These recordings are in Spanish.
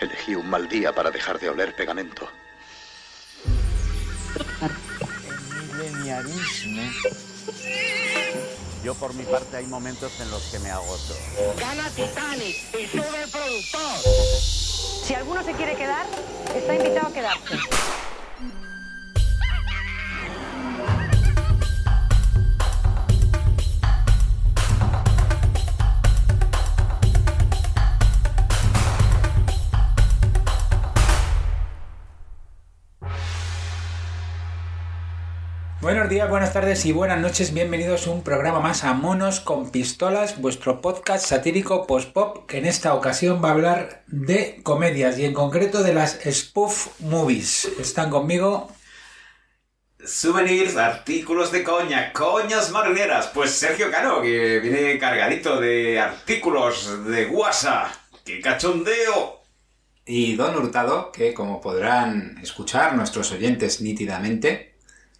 Elegí un mal día para dejar de oler pegamento. Yo por mi parte hay momentos en los que me agoto. Gana Titanic y sube el productor. Si alguno se quiere quedar, está invitado a quedarse. Días, buenas tardes y buenas noches. Bienvenidos a un programa más a Monos con Pistolas, vuestro podcast satírico post-pop que en esta ocasión va a hablar de comedias y en concreto de las spoof movies. Están conmigo Souvenirs, artículos de coña, coñas marineras. Pues Sergio Cano, que viene cargadito de artículos de guasa. ¡Qué cachondeo! Y Don Hurtado, que como podrán escuchar nuestros oyentes nítidamente,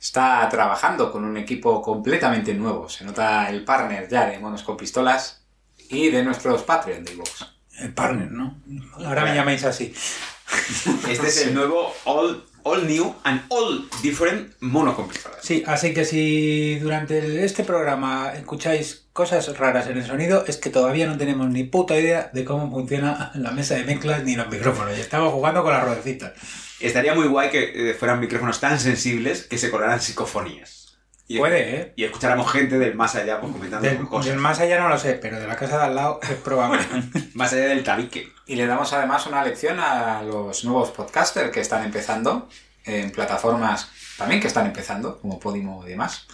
está trabajando con un equipo completamente nuevo. Se nota el partner ya de Monos con Pistolas y de nuestros Patreon de iVoox. el partner, ¿no? Ahora me llamáis así. Este es el nuevo All, all New and All Different Mono con pistolas. Sí, así que si durante el- este programa escucháis cosas raras en el sonido, es que todavía no tenemos ni puta idea de cómo funciona la mesa de mezclas ni los micrófonos. Y estamos jugando con las ruedecitas. Estaría muy guay que eh, fueran micrófonos tan sensibles que se colaran psicofonías. Y, Puede, ¿eh? Y escucháramos gente del más allá pues, comentando Del, cosas. del más allá no lo sé, pero de la casa de al lado es probable. Más allá del tabique. Y le damos además una lección a los nuevos podcasters que están empezando en plataformas también que están empezando, como Podimo y demás.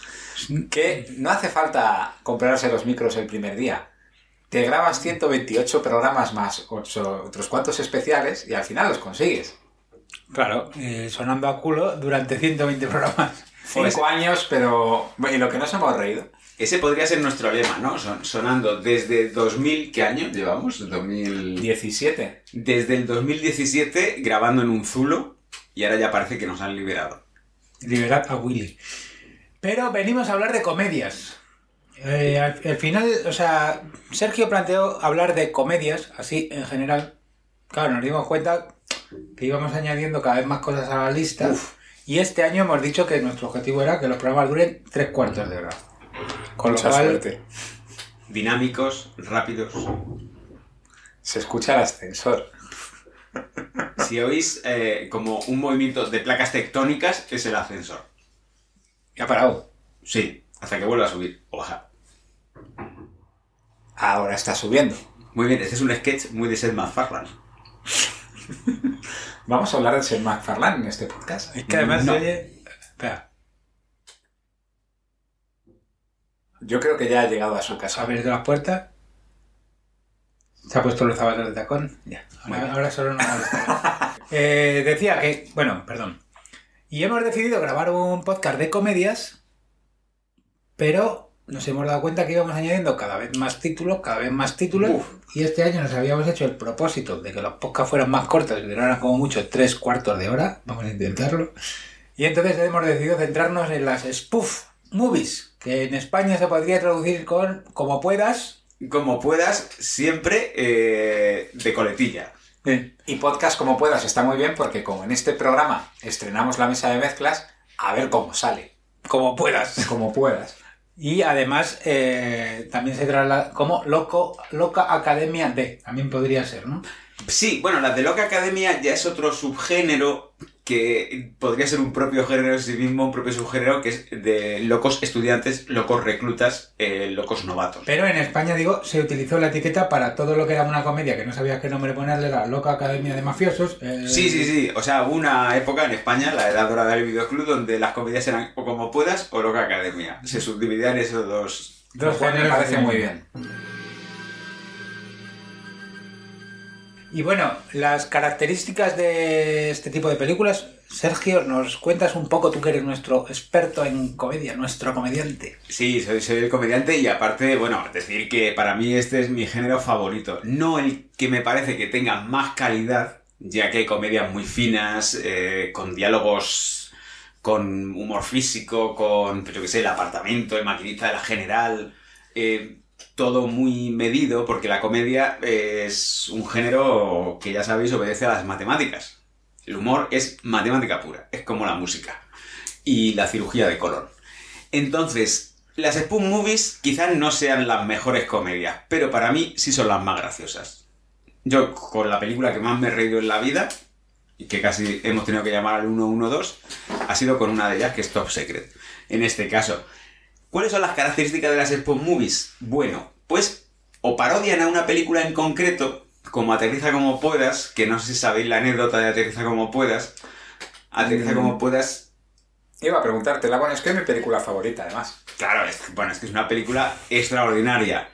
Que no hace falta comprarse los micros el primer día. Te grabas 128 programas más otros cuantos especiales y al final los consigues. Claro, eh, sonando a culo durante 120 programas. Cinco años, pero... Y lo que nos hemos reído. Ese podría ser nuestro lema, ¿no? Son- sonando desde 2000, ¿qué año llevamos? 2000... 17. Desde el 2017 grabando en un zulo y ahora ya parece que nos han liberado. Liberad a Willy. Pero venimos a hablar de comedias. Eh, al, al final, o sea, Sergio planteó hablar de comedias, así en general. Claro, nos dimos cuenta que íbamos añadiendo cada vez más cosas a la lista. Y este año hemos dicho que nuestro objetivo era que los programas duren tres cuartos de hora. Con lo cual, suerte. Dinámicos, rápidos. Se escucha el ascensor. Si oís eh, como un movimiento de placas tectónicas, es el ascensor. ya ha parado. Sí, hasta que vuelva a subir o bajar. Ahora está subiendo. Muy bien, este es un sketch muy de Seth MacFarlane. Vamos a hablar de Seth MacFarlane en este podcast. Es que además No. oye. Espera, Yo creo que ya ha llegado a su ha casa. abierto las puertas. Se ha puesto los zapatos de tacón. Ya, ahora, ahora solo molesta. Eh, decía que, bueno, perdón. Y hemos decidido grabar un podcast de comedias, pero nos hemos dado cuenta que íbamos añadiendo cada vez más títulos, cada vez más títulos. Y este año nos habíamos hecho el propósito de que los podcasts fueran más cortos y duraran como mucho tres cuartos de hora. Vamos a intentarlo. Y entonces hemos decidido centrarnos en las spoof movies, que en España se podría traducir con como puedas. Como puedas, siempre eh, de coletilla. Y podcast como puedas está muy bien porque como en este programa estrenamos la mesa de mezclas, a ver cómo sale. Como puedas. Como puedas. Y además eh, también se traslada como loco, loca academia de. También podría ser, ¿no? Sí, bueno, la de Loca Academia ya es otro subgénero que podría ser un propio género en sí mismo, un propio subgénero que es de locos estudiantes, locos reclutas, eh, locos novatos. Pero en España, digo, se utilizó la etiqueta para todo lo que era una comedia que no sabías qué nombre ponerle, la loca academia de mafiosos. eh, Sí, sí, sí. O sea, hubo una época en España, la edad dorada del videoclub, donde las comedias eran o como puedas o Loca Academia. Se subdividían esos dos. Dos cual me géneros parece muy bien. Y bueno, las características de este tipo de películas, Sergio, nos cuentas un poco, tú que eres nuestro experto en comedia, nuestro comediante. Sí, soy, soy el comediante y aparte, bueno, decir que para mí este es mi género favorito. No el que me parece que tenga más calidad, ya que hay comedias muy finas, eh, con diálogos, con humor físico, con, pues yo qué sé, el apartamento, el maquinista de la general. eh, todo muy medido, porque la comedia es un género que ya sabéis obedece a las matemáticas. El humor es matemática pura, es como la música y la cirugía de color. Entonces, las Spoon Movies quizás no sean las mejores comedias, pero para mí sí son las más graciosas. Yo, con la película que más me he reído en la vida, y que casi hemos tenido que llamar al 112, ha sido con una de ellas que es Top Secret. En este caso, ¿cuáles son las características de las Spoon Movies? Bueno, pues o parodian a una película en concreto, como Aterriza como puedas, que no sé si sabéis la anécdota de Aterriza como puedas. Aterriza como puedas Iba a preguntarte, la bueno, es que es mi película favorita, además. Claro, es, bueno, es que es una película extraordinaria.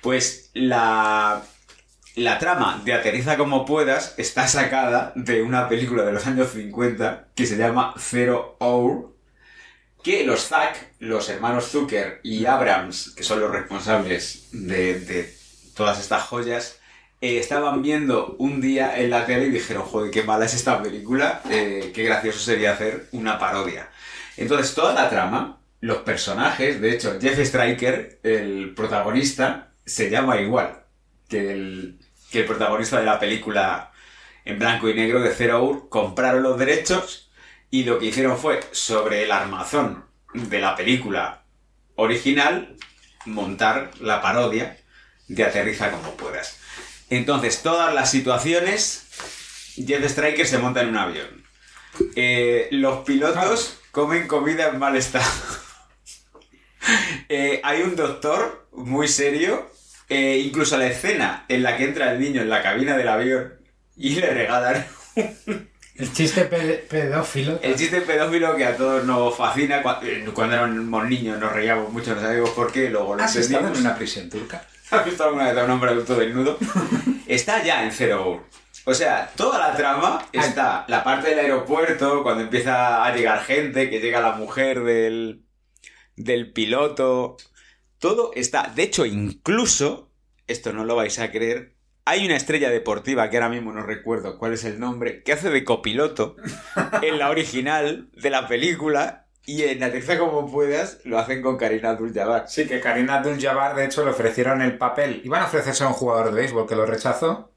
Pues la, la trama de Aterriza como puedas está sacada de una película de los años 50 que se llama Zero Hour, que los Zack, los hermanos Zucker y Abrams, que son los responsables de, todas estas joyas, eh, estaban viendo un día en la tele y dijeron, joder, qué mala es esta película, eh, qué gracioso sería hacer una parodia. Entonces, toda la trama, los personajes, de hecho, Jeff Striker, el protagonista, se llama igual que el, que el protagonista de la película en blanco y negro de Zero Hour. Compraron los derechos y lo que hicieron fue, sobre el armazón de la película original, montar la parodia de Aterriza como puedas. Entonces, todas las situaciones, Jeff Striker se monta en un avión. Eh, los pilotos comen comida en mal estado. Eh, hay un doctor muy serio, eh, incluso la escena en la que entra el niño en la cabina del avión y le regalan El chiste pe- pedófilo. el chiste pedófilo que a todos nos fascina. Cuando, cuando éramos niños nos reíamos mucho, no sabíamos por qué, luego lo ¿Has estado en una prisión turca? ¿Has visto alguna vez a un hombre adulto desnudo? está ya en Zero. O sea, toda la trama está la parte del aeropuerto, cuando empieza a llegar gente, que llega la mujer del, del piloto. Todo está. De hecho, incluso, esto no lo vais a creer, hay una estrella deportiva que ahora mismo no recuerdo cuál es el nombre, que hace de copiloto en la original de la película. Y en Aterriza como puedas lo hacen con Karina Abdul-Jabbar. Sí, que Karina Abdul-Jabbar, de hecho, le ofrecieron el papel. Iban a ofrecerse a un jugador de béisbol que lo rechazó.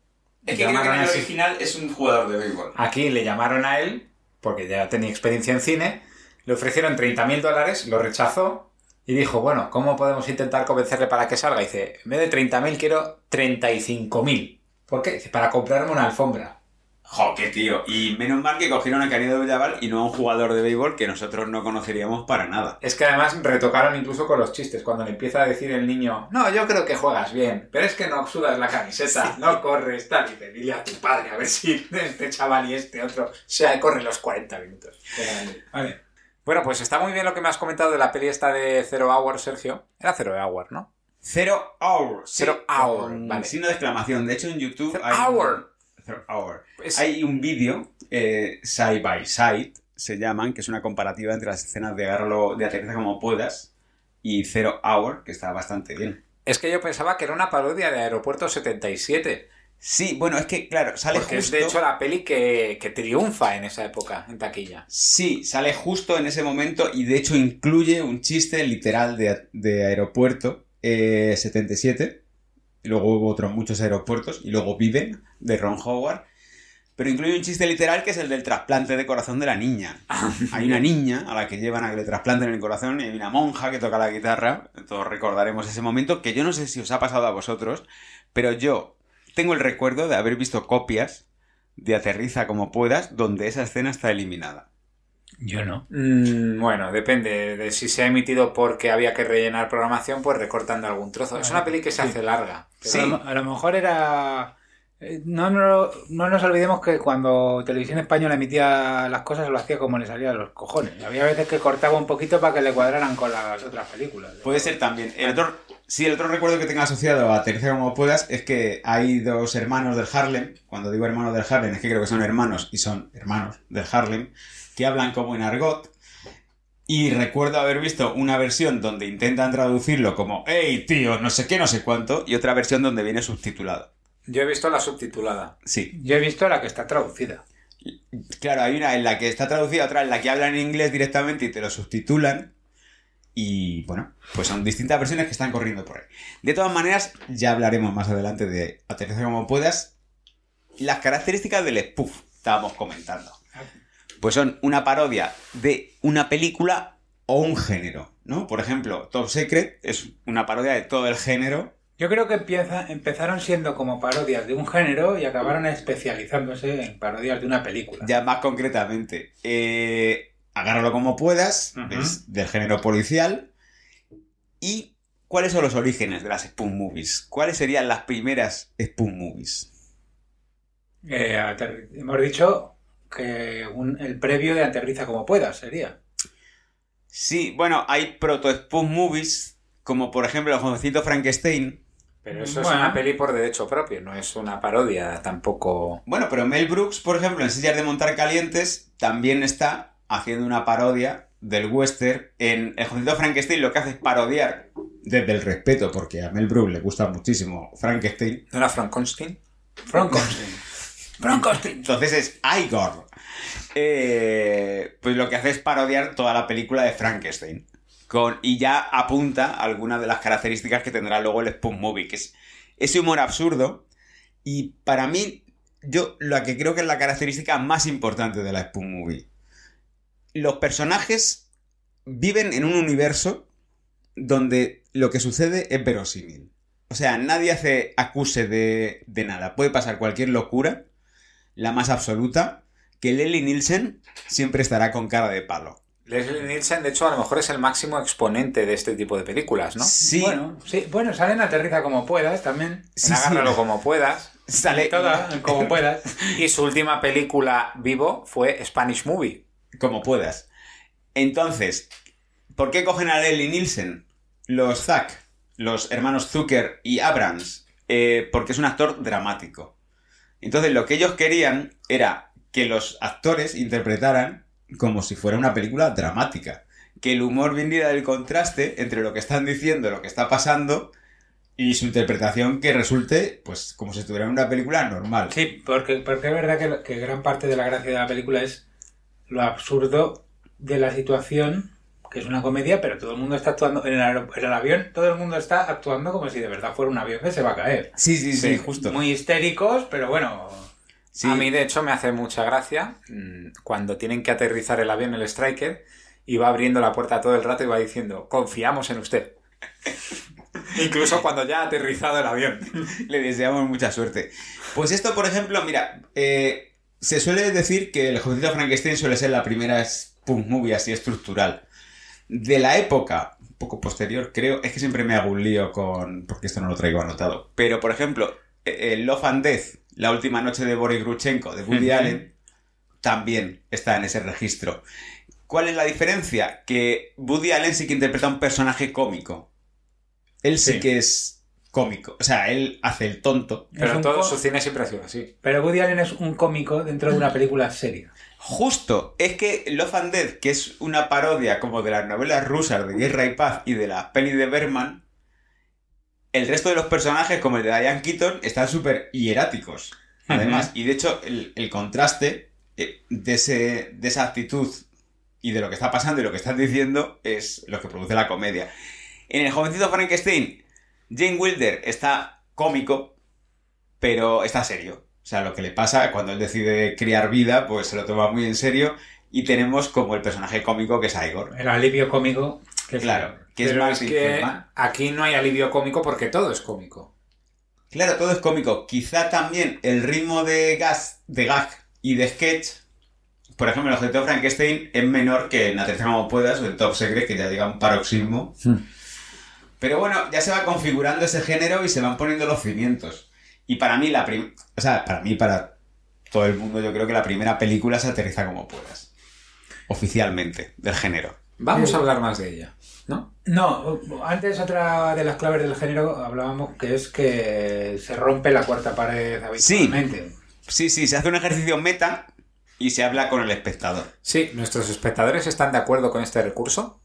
Es que creo que en el original es un jugador de béisbol. Aquí le llamaron a él, porque ya tenía experiencia en cine, le ofrecieron 30.000 dólares, lo rechazó y dijo, bueno, ¿cómo podemos intentar convencerle para que salga? Y dice, en vez de 30.000 quiero 35.000. ¿Por qué? Dice, para comprarme una alfombra. Jo, qué tío. Y menos mal que cogieron a Karina Abdul-Jabbar y no a un jugador de béisbol que nosotros no conoceríamos para nada. Es que además retocaron incluso con los chistes. Cuando le empieza a decir el niño, no, yo creo que juegas bien, pero es que no sudas la camiseta, no corres, tal. Y dice, dile a tu padre a ver si este chaval y este otro se corren los 40 minutos. Vale. Bueno, pues está muy bien lo que me has comentado de la peli esta de Zero Hour, Sergio. Era Zero Hour, ¿no? Zero Hour. Zero Hour, con vale. Signo de exclamación. De hecho, en YouTube Zero hay... Hour. Zero Hour. Pues- Hay un vídeo, eh, Side by Side, se llaman, que es una comparativa entre las escenas de agarrarlo de aterriza como puedas y Zero Hour, que está bastante bien. Es que yo pensaba que era una parodia de Aeropuerto 77. Sí, bueno, es que, claro, sale Porque es justo... de hecho la peli que, que triunfa en esa época, en taquilla. Sí, sale justo en ese momento y de hecho incluye un chiste literal de, de aeropuerto eh, 77. Y luego hubo otros muchos aeropuertos y luego Viven de Ron Howard. Pero incluye un chiste literal que es el del trasplante de corazón de la niña. Hay una niña a la que llevan a que le trasplanten el corazón y hay una monja que toca la guitarra. Todos recordaremos ese momento que yo no sé si os ha pasado a vosotros, pero yo tengo el recuerdo de haber visto copias de Aterriza como puedas donde esa escena está eliminada. Yo no. Mm, bueno, depende de si se ha emitido porque había que rellenar programación, pues recortando algún trozo. Es una peli que se hace larga. pero- Sí. A, lo, a lo mejor era. eh, No, no, no nos olvidemos que cuando Televisión Española emitía las cosas lo hacía como le salía de los cojones. Había veces que cortaba un poquito para que le cuadraran con las otras películas. Puede ser también. El otro, sí, el otro recuerdo que tenga asociado a Aterriza como puedas es que hay dos hermanos del Harlem. Cuando digo hermanos del Harlem es que creo que son hermanos y son hermanos del Harlem que hablan como en argot. Y recuerdo haber visto una versión donde intentan traducirlo como hey tío, no sé qué, no sé cuánto, y otra versión donde viene subtitulado. Yo he visto la subtitulada. Sí. Yo he visto la que está traducida. Claro, hay una en la que está traducida, otra en la que hablan en inglés directamente y te lo subtitulan. Y bueno, pues son distintas versiones que están corriendo por ahí. De todas maneras, ya hablaremos más adelante de Aterriza como puedas. Las características del spoof, estábamos comentando. Pues son una parodia de una película o un género, ¿no? Por ejemplo, Top Secret es una parodia de todo el género. Yo creo que empieza, empezaron siendo como parodias de un género y acabaron especializándose en parodias de una película. Ya más concretamente, eh, agárralo como puedas, es del género policial. ¿Y cuáles son los orígenes de las Spoon Movies? ¿Cuáles serían las primeras Spoon Movies? Eh, hemos dicho que un- el previo de Aterriza como puedas sería. Sí, bueno, hay proto-Spoon Movies, como por ejemplo el jovencito Frankenstein. Pero eso Bueno. es una peli por derecho propio, no es una parodia tampoco. Bueno, pero Mel Brooks, por ejemplo, en Sillas de Montar Calientes, también está haciendo una parodia del western. En El jovencito Frankenstein lo que hace es parodiar desde el respeto, porque a Mel Brooks le gusta muchísimo Frankenstein. ¿No era Frankenstein? Frankenstein. Frankenstein. Entonces es Igor. Eh, pues lo que hace es parodiar toda la película de Frankenstein. Con, y ya apunta algunas de las características que tendrá luego el Spoon Movie, que es ese humor absurdo. Y para mí, yo la que creo que es la característica más importante de la Spoon Movie. Los personajes viven en un universo donde lo que sucede es verosímil. O sea, nadie hace acuse de, de nada. Puede pasar cualquier locura, la más absoluta, que Leslie Nielsen siempre estará con cara de palo. Leslie Nielsen, de hecho, a lo mejor es el máximo exponente de este tipo de películas, ¿no? Sí, Bueno, sí, bueno, salen Aterriza como puedas también. sí, en Agárralo sí. como puedas. Sale Toda, como puedas. Y su última película vivo fue Spanish Movie. Como puedas. Entonces, ¿por qué cogen a Leslie Nielsen? Los Zack, los hermanos Zucker y Abrams. Eh, porque es un actor dramático. Entonces, lo que ellos querían era que los actores interpretaran como si fuera una película dramática. Que el humor viniera del contraste entre lo que están diciendo, lo que está pasando y su interpretación que resulte, pues, como si estuviera en una película normal. Sí, porque, porque es verdad que, que gran parte de la gracia de la película es lo absurdo de la situación, que es una comedia, pero todo el mundo está actuando en el, aer- en el avión, todo el mundo está actuando como si de verdad fuera un avión que se va a caer. Sí, sí, sí, justo. Muy histéricos, pero bueno. Sí. A mí, de hecho, me hace mucha gracia mm, cuando tienen que aterrizar el avión, el Striker, y va abriendo la puerta todo el rato y va diciendo, confiamos en usted. Incluso cuando ya ha aterrizado el avión. Le deseamos mucha suerte. Pues esto, por ejemplo, mira, eh, se suele decir que el jovencito Frankenstein suele ser la primera spoof movie así estructural. De la época, un poco posterior, creo, es que siempre me hago un lío con... porque esto no lo traigo anotado. Pero, por ejemplo, eh, eh, Love and Death, la última noche de Boris Grushenko, de Woody. Allen, también está en ese registro. ¿Cuál es la diferencia? Que Woody Allen sí que interpreta un personaje cómico. Él sí, Sí. que es cómico. O sea, él hace el tonto. Pero todo su cine siempre ha sido así. Pero Woody Allen es un cómico dentro de una película seria. Justo, es que Love and Death, que es una parodia como de las novelas rusas de Guerra y Paz y de las pelis de Berman, el resto de los personajes, como el de Diane Keaton, están súper hieráticos. Además, y de hecho, el, el contraste eh, de, ese, de esa actitud y de lo que está pasando y lo que están diciendo es lo que produce la comedia. En el jovencito Frankenstein, Jane Wilder está cómico, pero está serio. O sea, lo que le pasa cuando él decide criar vida, pues se lo toma muy en serio. Y tenemos como el personaje cómico que es Igor. El alivio cómico. Que Claro, que es Pero más es que aquí no hay alivio cómico porque todo es cómico. Claro, todo es cómico. Quizá también el ritmo de gas, de gag y de sketch. Por ejemplo, el objeto de Frankenstein es menor que en Aterriza como puedas o en Top Secret, que ya llega a un paroxismo. Pero bueno, ya se va configurando ese género y se van poniendo los cimientos. Y para mí, la prim- o sea, para mí, para todo el mundo, yo creo que la primera película se aterriza como puedas. Oficialmente, del género. Vamos Sí. a hablar más de ella, ¿no? No, antes otra de las claves del género hablábamos que es que se rompe la cuarta pared habitualmente. Sí, sí, se hace un ejercicio meta y se habla con el espectador. Sí, nuestros espectadores están de acuerdo con este recurso.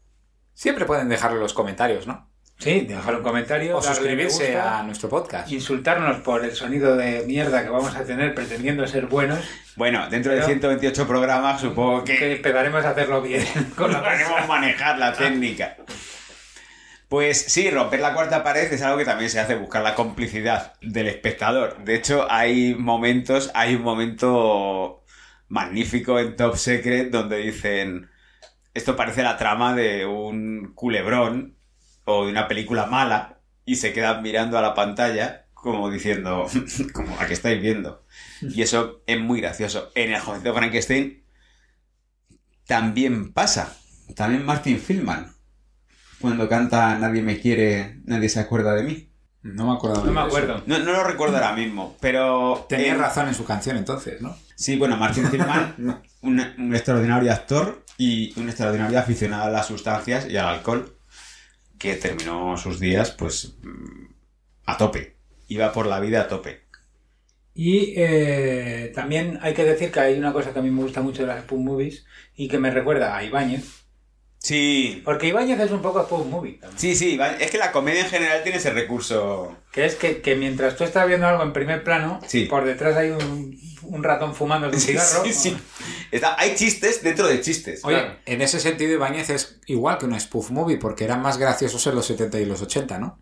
Siempre pueden dejarlo en los comentarios, ¿no? Sí, dejar un comentario, O suscribirse gusta, a nuestro podcast. insultarnos por el sonido de mierda que vamos a tener pretendiendo ser buenos, Bueno, dentro de Pero- 128 programas supongo que que empezaremos a hacerlo bien. Con la manejar la técnica. Pues sí, romper la cuarta pared es algo que también se hace, buscar la complicidad del espectador. De hecho, hay momentos, hay un momento magnífico en Top Secret donde dicen, esto parece la trama de un culebrón o de una película mala y se quedan mirando a la pantalla como diciendo, como a que estáis viendo. Y eso es muy gracioso. En el jovencito Frankenstein también pasa. También Martin Filman. Cuando canta Nadie me quiere, nadie se acuerda de mí. No me acuerdo. No me acuerdo. No, no lo recuerdo ahora mismo, pero... Tenía en- razón en su canción entonces, ¿no? Sí, bueno, Martin Filman, un, un extraordinario actor y un extraordinario aficionado a las sustancias y al alcohol, que terminó sus días, pues, a tope. Iba por la vida a tope. Y eh, también hay que decir que hay una cosa que a mí me gusta mucho de las Spoon Movies y que me recuerda a Ibáñez. Sí, Porque Ibáñez es un poco Spoon Movie también. sí, sí, es que la comedia en general tiene ese recurso. Que es que, que mientras tú estás viendo algo en primer plano, Sí. por detrás hay un, un ratón fumando un Sí, cigarro. sí, sí. Está- hay chistes dentro de chistes. Oye, Claro. en ese sentido Ibáñez es igual que una spoof movie porque eran más graciosos en los 70 y los 80, ¿no?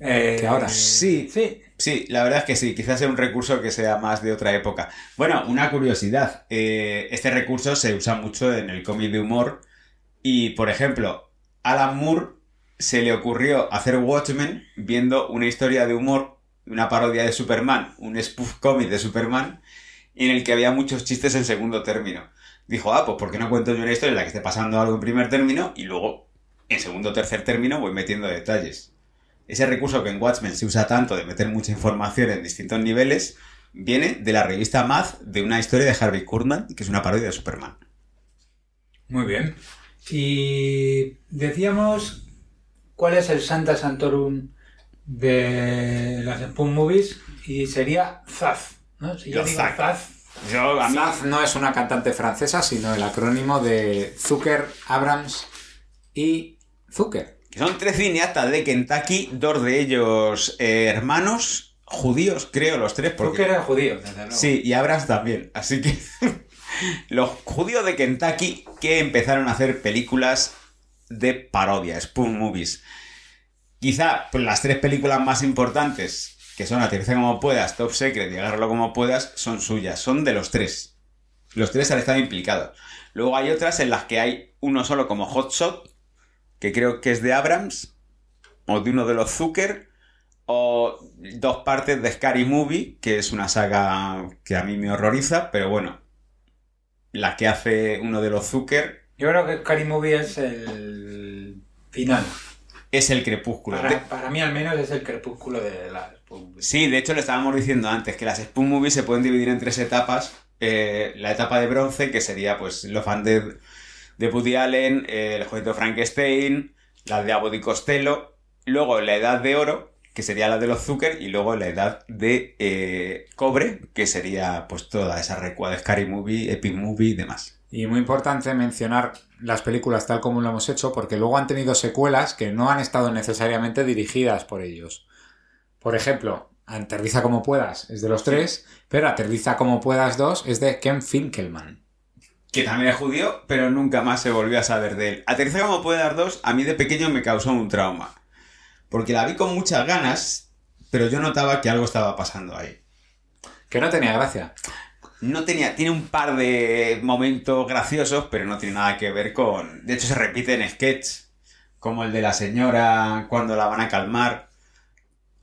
Eh, Que ahora. Sí. Sí. Sí, la verdad es que sí, quizás sea un recurso que sea más de otra época. Bueno, una curiosidad, eh, este recurso se usa mucho en el cómic de humor y, por ejemplo, Alan Moore se le ocurrió hacer Watchmen viendo una historia de humor, una parodia de Superman, un spoof cómic de Superman, en el que había muchos chistes en segundo término. Dijo, ah, pues ¿por qué no cuento yo una historia en la que esté pasando algo en primer término y luego en segundo o tercer término voy metiendo detalles? Ese recurso que en Watchmen se usa tanto de meter mucha información en distintos niveles viene de la revista Math de una historia de Harvey Kurtman, que es una parodia de Superman. Muy bien. Y decíamos cuál es el Santa Santorum de las Spoon Movies y sería Zaz. ¿no? Si yo digo Zaz. Zaz, Yo, a mí, Zaz no es una cantante francesa, sino el acrónimo de Zucker, Abrams y Zucker. que son tres cineastas de Kentucky, dos de ellos eh, hermanos judíos, creo, los tres. Porque... que eres judío, desde luego. Sí, y Abrams también. Así que los judíos de Kentucky que empezaron a hacer películas de parodia, spoon movies. Quizá pues, las tres películas más importantes, que son Aterriza como puedas, Top Secret y Agárralo como puedas, son suyas. Son de los tres. Los tres han estado implicados. Luego hay otras en las que hay uno solo como Hot Shot, que creo que es de Abrams, o de uno de los Zucker, o dos partes de Scary Movie, que es una saga que a mí me horroriza, pero bueno, la que hace uno de los Zucker Yo creo que Scary Movie es el final. Es el crepúsculo. De- Para, para mí al menos es el crepúsculo de las Spoon Movies. Sí, de hecho lo estábamos diciendo antes, que las Spoon Movies se pueden dividir en tres etapas. Eh, la etapa de bronce, que sería pues Los Fan de, de Woody Allen, eh, El Jueguito Frankenstein, la de Abbott y Costello. Luego la edad de oro, que sería la de los Zucker. Y luego la edad de eh, cobre, que sería pues toda esa recua de Scary Movie, Epic Movie y demás. Y muy importante mencionar las películas tal como lo hemos hecho, porque luego han tenido secuelas que no han estado necesariamente dirigidas por ellos. Por ejemplo, Aterriza como puedas es de los tres, pero Aterriza como puedas 2 es de Ken Finkelman. que también es judío, pero nunca más se volvió a saber de él. Aterriza como dar dos, a mí de pequeño me causó un trauma. Porque la vi con muchas ganas, pero yo notaba que algo estaba pasando ahí. Que no tenía gracia. No tenía, tiene un par de momentos graciosos, pero no tiene nada que ver con... De hecho, se repite en sketch, como el de la señora cuando la van a calmar,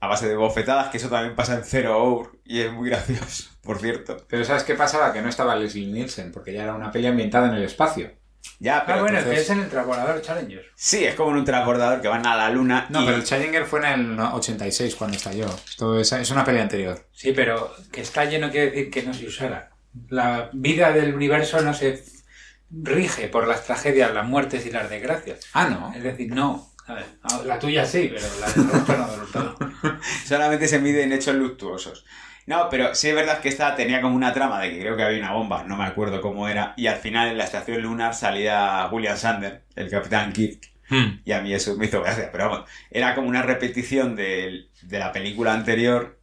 a base de bofetadas, que eso también pasa en Zero Hour, y es muy gracioso, por cierto. Pero ¿sabes qué pasaba? Que no estaba Leslie Nielsen, porque ya era una peli ambientada en el espacio. Ya, pero... Ah, bueno, entonces- que es en el transbordador Challenger. Sí, es como en un transbordador que van a la luna No, y- pero el Challenger fue en el 86 cuando estalló. Esto es, es una peli anterior. Sí, pero que está lleno quiere decir que no se usara. La vida del universo no se rige por las tragedias, las muertes y las desgracias. Ah, no. Es decir, no. ¿sabes? La tuya sí, pero la del resto no del todo. solamente se mide en hechos luctuosos. No, pero sí es verdad que esta tenía como una trama de que creo que había una bomba, no me acuerdo cómo era, y al final en la estación lunar salía William Sander, el capitán Kirk, y a mí eso me hizo gracia, pero vamos, era como una repetición de, de la película anterior,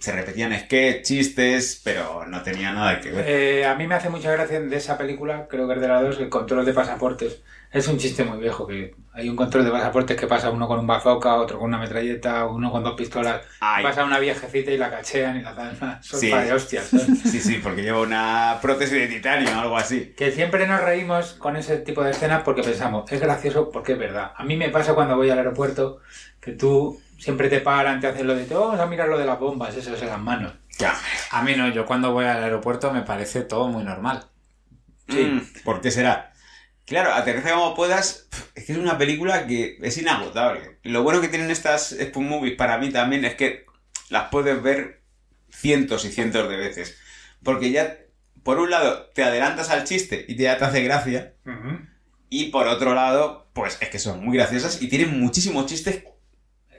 se repetían sketches, chistes, pero no tenía nada que ver. Eh, a mí me hace mucha gracia de esa película, creo que es de las dos, el control de pasaportes. Es un chiste muy viejo, que hay un control de pasaportes que pasa uno con un bazooka, otro con una metralleta, uno con dos pistolas. Ay. Pasa una viejecita y la cachean y la dan una sopa Sí. de hostias. Sí, sí, porque lleva una prótesis de titanio o algo así. Que siempre nos reímos con ese tipo de escenas porque pensamos, es gracioso porque es verdad. A mí me pasa cuando voy al aeropuerto que tú siempre te paran, te hacen lo de, "Te vamos a mirar lo de las bombas, eso es en las manos. Ya. A mí no, yo cuando voy al aeropuerto me parece todo muy normal. Sí. ¿Por qué será? Claro, aterriza como puedas. Es que es una película que es inagotable. Lo bueno que tienen estas Spoon Movies para mí también es que las puedes ver cientos y cientos de veces. Porque ya, por un lado, te adelantas al chiste y ya te hace gracia. Y por otro lado, pues es que son muy graciosas y tienen muchísimos chistes.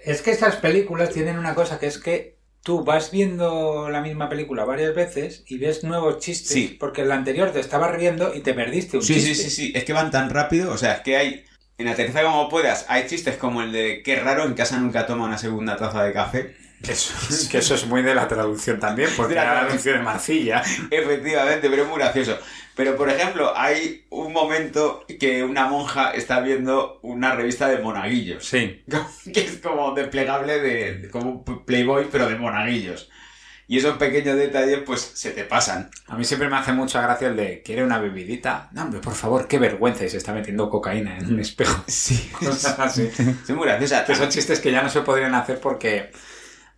Es que estas películas tienen una cosa que es que tú vas viendo la misma película varias veces y ves nuevos chistes Sí. porque en la anterior te estabas riendo y te perdiste un Sí, chiste. sí, sí, sí. Es que van tan rápido. O sea, es que hay. En Aterriza como puedas, hay chistes como el de qué raro, en casa nunca toma una segunda taza de café. Eso, que eso es muy de la traducción también, porque De la era la traducción. traducción de Marcilla. Efectivamente, pero es muy gracioso. Pero, por ejemplo, hay un momento que una monja está viendo una revista de monaguillos. Sí. Que es como desplegable de, de- como Playboy, pero de monaguillos. Y esos pequeños detalles, pues, se te pasan. A mí siempre me hace mucha gracia el de, ¿quiere una bebidita? No, hombre, por favor, qué vergüenza. Y se está metiendo cocaína en un espejo. Sí. Cosas así. Es muy graciosa. Que son chistes que ya no se podrían hacer porque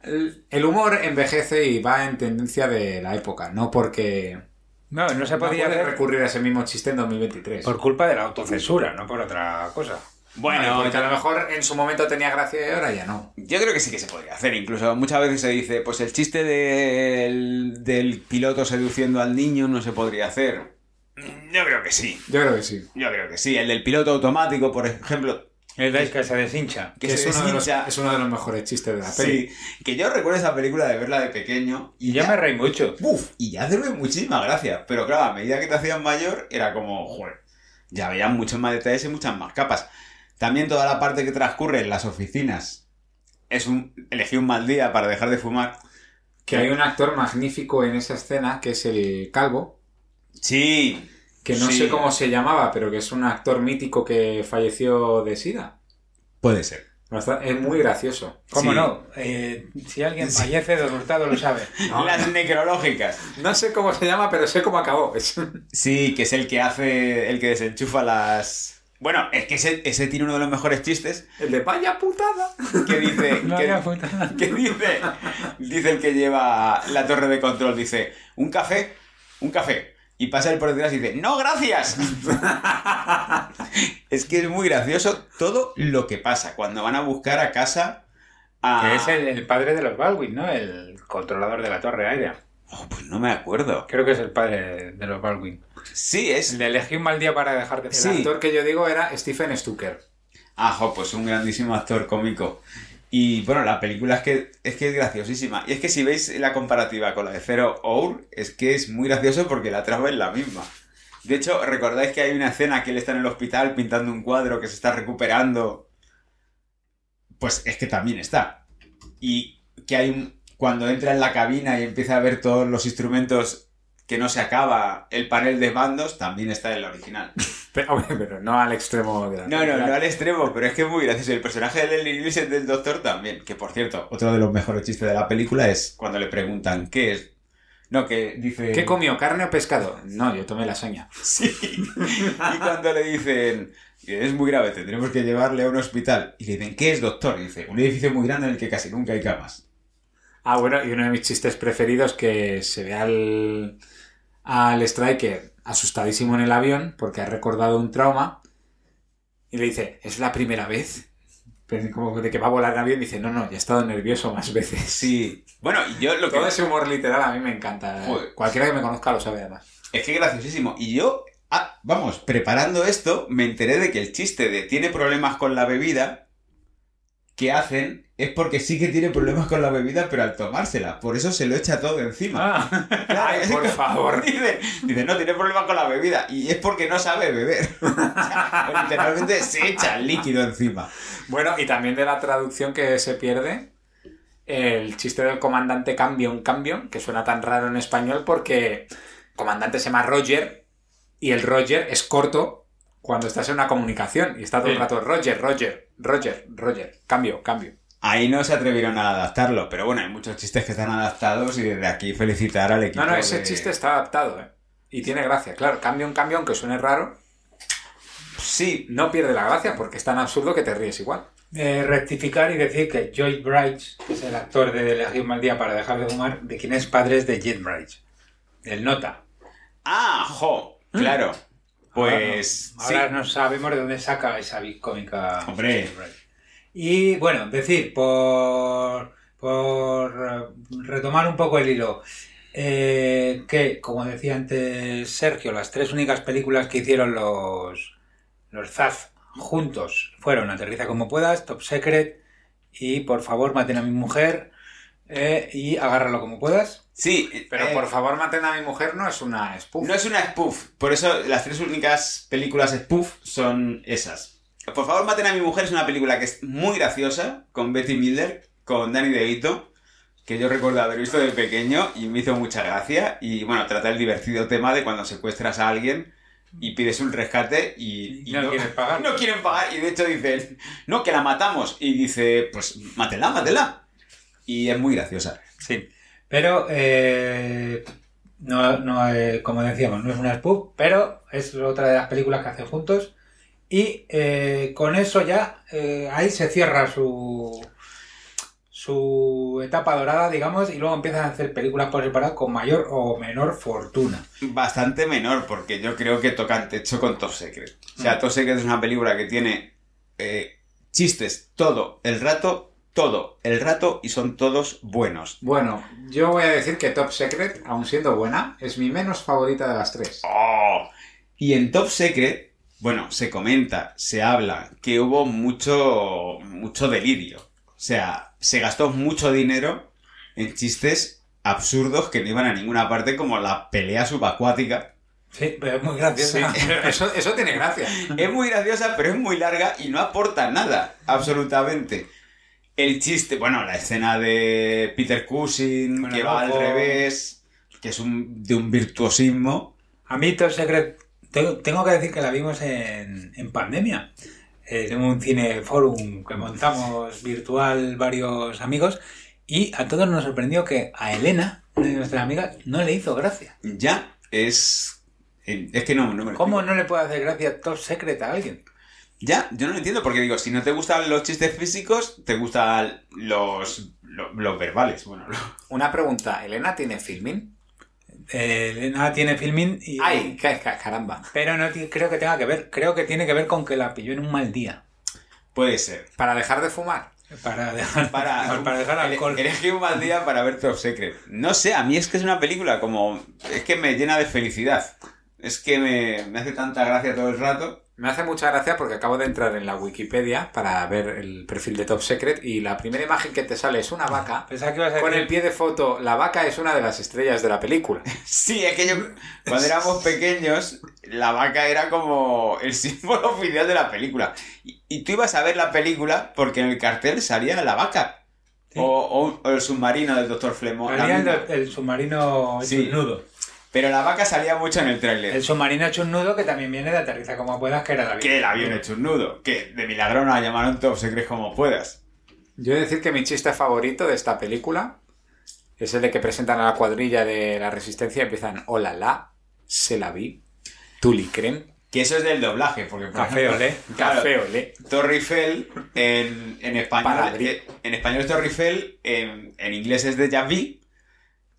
el humor envejece y va en tendencia de la época, no porque No, no se no podía hacer recurrir a ese mismo chiste en 2023. por culpa de la autocensura, no por otra cosa. Bueno, porque a lo mejor en su momento tenía gracia y ahora ya no. Yo creo que sí que se podría hacer. Incluso muchas veces se dice, pues el chiste del, del piloto seduciendo al niño no se podría hacer. Yo creo que sí. Yo creo que sí. Yo creo que sí. El del piloto automático, por ejemplo, El Dice que se deshincha. que, Que se es, uno de los, deshincha. es uno de los mejores chistes de la peli. Sí. Que yo recuerdo esa película de verla de pequeño y ya, me reí mucho. ¡Uf! y ya hacerme muchísima gracia. Pero claro, a medida que te hacías mayor, era como, joder, ya veían muchos más detalles y muchas más capas. También toda la parte que transcurre en las oficinas es un elegí un mal día para dejar de fumar. Que hay un actor magnífico en esa escena que es el calvo, Sí. Que no Sí. sé cómo se llamaba, pero que es un actor mítico que falleció de sida. Puede ser. Es muy gracioso. ¿Cómo Sí. no? Eh, si alguien fallece, Don Hurtado lo sabe. Las necrológicas. No sé cómo se llama, pero sé cómo acabó. Sí, que es el que hace, el que desenchufa las... Bueno, es que ese, ese tiene uno de los mejores chistes El de vaya putada. que dice... No que, había puta. que dice, dice el que lleva la torre de control, dice, un café, un café. Y pasa el por detrás y dice, no, gracias. es que es muy gracioso todo lo que pasa cuando van a buscar a casa a... Que es el, el padre de los Baldwin, ¿no? El controlador de la torre aérea. Oh, pues no me acuerdo. Creo que es el padre de los Baldwin. Sí, es... El de elegí un mal día para dejar de El Sí. actor que yo digo era Stephen Stucker. Ah, jo, pues un grandísimo actor cómico. Y bueno, la película es que, es que es graciosísima. Y es que si veis la comparativa con la de Zero Hour, es que es muy gracioso porque la trama es la misma. De hecho, ¿recordáis que hay una escena que él está en el hospital pintando un cuadro que se está recuperando? Pues es que también está. Y que hay un... Cuando entra en la cabina y empieza a ver todos los instrumentos que no se acaba el panel de mandos, también está en la original. Pero, pero no al extremo de la No, no, no al extremo, pero es que es muy gracioso. El personaje de Leslie Nielsen del Doctor también, que por cierto, otro de los mejores chistes de la película es cuando le preguntan qué es. No, que dice... ¿Qué comió? ¿Carne o pescado? No, yo tomé lasaña. Sí. Y cuando le dicen, es muy grave, tendremos que llevarle a un hospital. Y le dicen, ¿qué es doctor? Y dice, un edificio muy grande en el que casi nunca hay camas. Ah, bueno, y uno de mis chistes preferidos que se ve al, al Striker asustadísimo en el avión porque ha recordado un trauma y le dice, ¿es la primera vez? Pero como de que va a volar en avión dice, no, no, ya he estado nervioso más veces. Sí. Bueno, y yo lo que... Todo ese humor literal a mí me encanta. Joder. Cualquiera que me conozca lo sabe además. Es que graciosísimo. Y yo, ah, vamos, preparando esto, me enteré de que el chiste de tiene problemas con la bebida que hacen es porque sí que tiene problemas con la bebida, pero al tomársela. Por eso se lo echa todo encima. Ah, Claro, Ay, por favor. Dice, dice, no, tiene problemas con la bebida. Y es porque no sabe beber. O sea, literalmente se echa el líquido encima. Bueno, y también de la traducción que se pierde el chiste del comandante Cambion Cambion, que suena tan raro en español porque comandante se llama Roger y el Roger es corto cuando estás en una comunicación y está todo el rato Roger, Roger, Roger, Roger, cambio, cambio. Ahí no se atrevieron a adaptarlo, pero bueno, hay muchos chistes que están adaptados y desde aquí felicitar al equipo. No, no, ese de- chiste está adaptado, ¿eh? Y tiene gracia, claro. Cambio un cambio, aunque suene raro, Sí, no pierde la gracia porque es tan absurdo que te ríes igual. Eh, rectificar y decir que Joy Bright, que es el actor de Elegir un mal día para dejar de fumar, de quien es padre es de Jet Bright, del Nota. Ah, jo, claro. Pues Ahora, no- ahora sí. no sabemos de dónde saca esa big cómica. Hombre. Y bueno, decir, por, por eh, retomar un poco el hilo, eh, que como decía antes Sergio, las tres únicas películas que hicieron los, los Zaz juntos fueron Aterriza como puedas, Top Secret y Por favor maten a mi mujer eh, y Agárralo como puedas. Sí, Pero eh, por favor, maten a mi mujer no es una spoof. No es una spoof, por eso las tres únicas películas spoof son esas. Por favor, maten a mi mujer es una película que es muy graciosa, con Betty Miller, con Danny DeVito, que yo recuerdo haber visto de pequeño y me hizo mucha gracia. Y bueno, trata el divertido tema de cuando secuestras a alguien y pides un rescate y, Y no quieren pagar. No quieren pagar y de hecho dicen, no, que la matamos. Y dice, pues mátela, mátela. Y es muy graciosa. Sí. Pero, eh, no, no, eh, como decíamos, no es una spoof, pero es otra de las películas que hace juntos. Y eh, con eso ya, ahí se cierra su, su etapa dorada, digamos, y luego empiezan a hacer películas por separado con mayor o menor fortuna. Bastante menor, porque yo creo que tocan techo con Top Secret. O sea, Top Secret es una película que tiene eh, chistes todo el rato, todo el rato, y son todos buenos. Bueno, yo voy a decir que Top Secret, aun siendo buena, es mi menos favorita de las tres. ¡Oh! Y en Top Secret, bueno, se comenta, se habla que hubo mucho, mucho delirio. O sea, se gastó mucho dinero en chistes absurdos que no iban a ninguna parte, como la pelea subacuática. Sí, pero es muy graciosa. Eso, eso tiene gracia. Es muy graciosa, pero es muy larga y no aporta nada, absolutamente. El chiste, bueno, la escena de Peter Cushing, que va al revés, que es un, de un virtuosismo. A mí Top Secret, tengo, que decir que la vimos en, en pandemia. Eh, en un cineforum que montamos virtual varios amigos y a todos nos sorprendió que a Elena, nuestras amigas, no le hizo gracia. Ya es... Es que no, no me lo ¿Cómo no le puede hacer gracia Top Secret a alguien? Ya, yo no lo entiendo, porque digo, si no te gustan los chistes físicos, te gustan los, los, los verbales. Bueno, lo- Una pregunta, ¿Elena tiene filming? Eh, Elena tiene filming y... ¡Ay, ca- ca- caramba! Pero no creo que tenga que ver, creo que tiene que ver con que la pilló en un mal día. puede ser. Para dejar de fumar. Para dejar, Para, para dejar alcohol. Elegí un mal día para ver Top Secret. No sé, a mí es que es una película como... Es que me llena de felicidad. Es que me, me hace tanta gracia todo el rato. Me hace mucha gracia porque acabo de entrar en la Wikipedia para ver el perfil de Top Secret y la primera imagen que te sale es una vaca. Pensaba que ibas a Con decir- el pie de foto, la vaca es una de las estrellas de la película. Sí, es que yo... Cuando éramos pequeños, la vaca era como el símbolo oficial de la película. Y, y tú ibas a ver la película porque en el cartel salía la vaca. Sí. O, o- o el submarino del Dr. Flemont. la Salía el, misma. el submarino hecho Sí. un nudo. Pero la vaca salía mucho en el tráiler. El submarino hecho un nudo que también viene de aterriza como puedas, que era el avión. Que el avión hecho un nudo. Que de milagro no la llamaron Top Secret como puedas. Yo he de decir que mi chiste favorito de esta película es el de que presentan a la cuadrilla de la resistencia y empiezan Hola la, se la vi, Tuli creen, Que eso es del doblaje, porque por Café olé. claro, café olé. Torrifel en, en español eh, en español es Torrifel, en, en inglés es Deja Vu,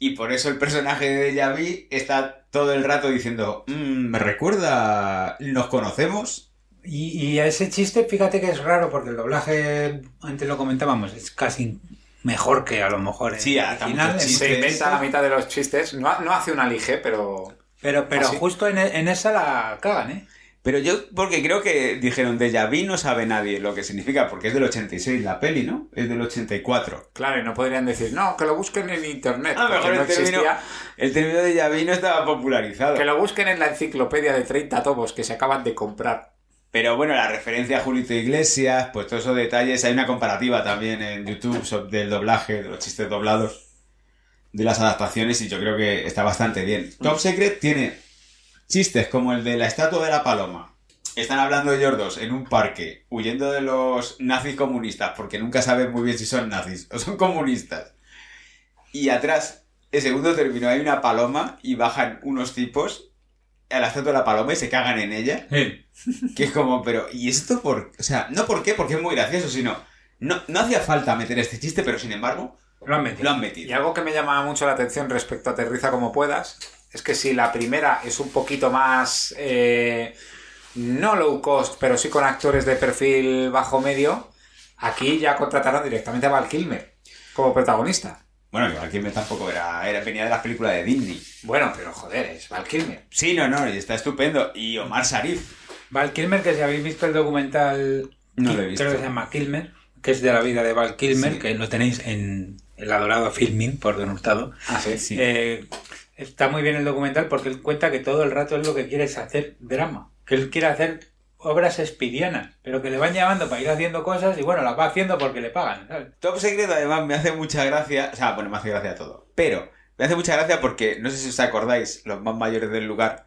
y por eso el personaje de Vu está todo el rato diciendo "Mm, me recuerda, nos conocemos. Y, y a ese chiste, fíjate que es raro porque el doblaje, antes lo comentábamos, es casi mejor que a lo mejor en Sí, en chistes. Se inventa la mitad de los chistes, no, no hace una lige, pero Pero, pero Así. justo en, en esa la cagan, ¿eh? Pero yo, porque creo que dijeron Deja Vu no sabe nadie lo que significa, porque es del 86 la peli, ¿no? Es del 84. claro, y no podrían decir, no, que lo busquen en internet, A lo mejor no el término, existía. el término de Vu no estaba popularizado. Que lo busquen en la enciclopedia de 30 tomos que se acaban de comprar. Pero bueno, la referencia a Julito Iglesias, pues todos esos detalles. Hay una comparativa también en YouTube del doblaje, de los chistes doblados, de las adaptaciones, y yo creo que está bastante bien. Top Secret tiene chistes como el de la estatua de la paloma. Están hablando ellos dos en un parque, huyendo de los nazis comunistas, porque nunca saben muy bien si son nazis o son comunistas. Y atrás, el segundo término, hay una paloma y bajan unos tipos a la estatua de la paloma y se cagan en ella. Sí. Que es como, pero, ¿y esto por...? O sea, no por qué, porque es muy gracioso, sino... No, no hacía falta meter este chiste, pero sin embargo, Lo han metido. lo han Y metido. algo que me llama mucho la atención respecto a Aterriza como puedas es que si la primera es un poquito más eh, no low cost, pero sí con actores de perfil bajo medio, aquí ya contrataron directamente a Val Kilmer como protagonista. Bueno, que me tampoco era, era... Venía de las películas de Disney. Bueno, pero joder, es Val Kilmer. Sí, no, no, y está estupendo. Y Omar Sharif. Val Kilmer, que si habéis visto el documental, No lo he visto. creo que se llama Kilmer, que es de la vida de Val Kilmer, Sí. que lo tenéis en el adorado Filming por Don Hurtado. Ah, sí. Sí. Eh, está muy bien el documental porque él cuenta que todo el rato él lo que quiere es hacer drama, que él quiere hacer obras espirianas, pero que le van llamando para ir haciendo cosas y bueno, las va haciendo porque le pagan. Top Secret además me hace mucha gracia, o sea, bueno, me hace gracia todo, pero me hace mucha gracia porque no sé si os acordáis, los más mayores del lugar,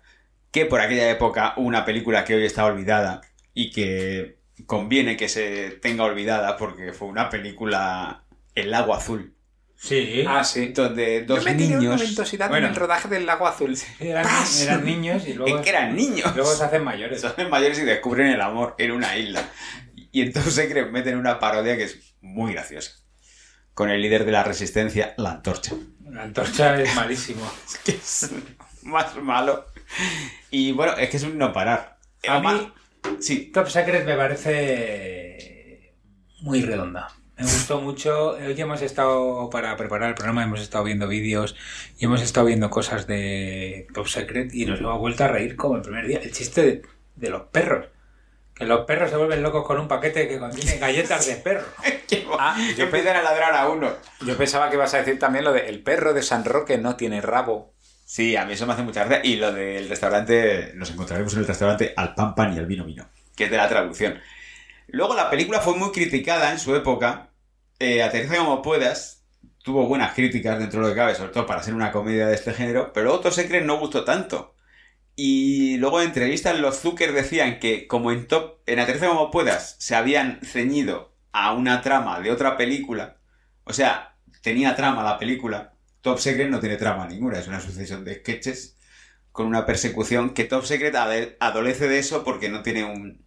que por aquella época una película que hoy está olvidada y que conviene que se tenga olvidada porque fue una película El lago azul, Sí, Ah, sí. donde dos Yo me tiré niños ventosidad Bueno. en el rodaje del lago azul. eran, eran niños y luego, es que eran niños. luego se hacen mayores. Son mayores y descubren el amor en una isla. Y entonces meten una parodia que es muy graciosa. Con el líder de la resistencia, la antorcha. La antorcha es malísimo. que es más malo. Y bueno, es que es un no parar. A Omar- mí- Sí, Top Secret me parece muy redonda. Me gustó mucho. Hoy hemos estado, para preparar el programa, hemos estado viendo vídeos y hemos estado viendo cosas de Top Secret y nos hemos vuelto a reír como el primer día. El chiste de, de los perros. Que los perros se vuelven locos con un paquete que contiene galletas de perro. Ah, yo empiezan a ladrar a uno. Yo pensaba que ibas a decir también lo de el perro de San Roque no tiene rabo. Sí, a mí eso me hace mucha gracia. Y lo del restaurante, nos encontraremos en el restaurante al pan pan y al vino vino, que es de la traducción. Luego la película fue muy criticada en su época. Eh, Aterriza como puedas. Tuvo buenas críticas dentro de lo que cabe, sobre todo para ser una comedia de este género. Pero Top Secret no gustó tanto. Y luego en entrevistas los Zucker decían que como en Top, en Aterriza como puedas, se habían ceñido a una trama de otra película. O sea, tenía trama la película. Top Secret no tiene trama ninguna, es una sucesión de sketches con una persecución que Top Secret adolece de eso porque no tiene un,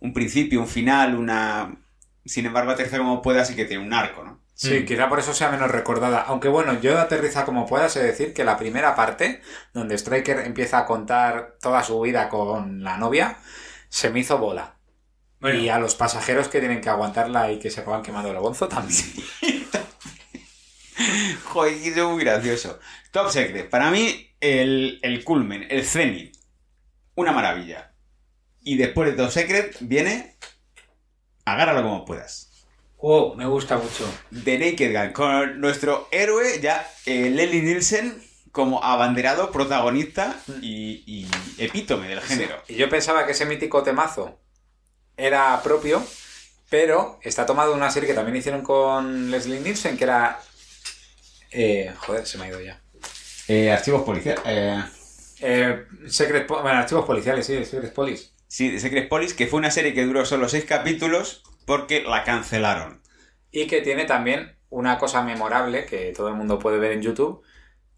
un principio, un final, una... Sin embargo, aterriza como pueda, sí que tiene un arco, ¿no? Sí, Mm. quizá por eso sea menos recordada. Aunque bueno, yo aterriza como pueda, sé decir que la primera parte, donde Striker empieza a contar toda su vida con la novia, se me hizo bola. Bueno. Y a los pasajeros que tienen que aguantarla y que se acaban quemando el bonzo también. Joder, es muy gracioso. Top Secret, para mí, el, el culmen, el zenith, una maravilla. Y después de Top Secret viene Agárralo como puedas. Oh, me gusta mucho. The Naked Gun, con nuestro héroe ya, eh, Leslie Nielsen, como abanderado, protagonista y, y epítome del género. Y yo pensaba que ese mítico temazo era propio, pero está tomado de una serie que también hicieron con Leslie Nielsen, que era... eh, joder, se me ha ido ya. Eh, archivos policiales. Eh, Eh, Secret Po- bueno, archivos policiales, sí, Secret Police. Sí, The Secret Police, que fue una serie que duró solo seis capítulos porque la cancelaron. Y que tiene también una cosa memorable que todo el mundo puede ver en YouTube.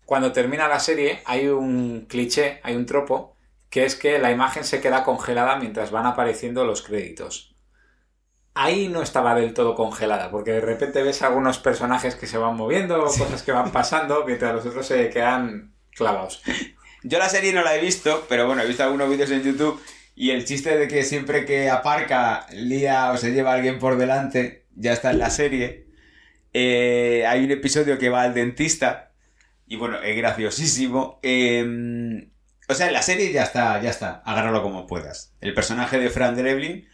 Cuando termina la serie hay un cliché, hay un tropo, que es que la imagen se queda congelada mientras van apareciendo los créditos. Ahí no estaba del todo congelada, porque de repente ves algunos personajes que se van moviendo, cosas que van pasando, mientras los otros se quedan clavados. Yo la serie no la he visto, pero bueno, he visto algunos vídeos en YouTube y el chiste de que siempre que aparca, lía o se lleva a alguien por delante, ya está en la serie. Eh, hay un episodio que va al dentista y bueno, es graciosísimo. Eh, o sea, en la serie ya está, ya está, agárralo como puedas. El personaje de Fran Drebin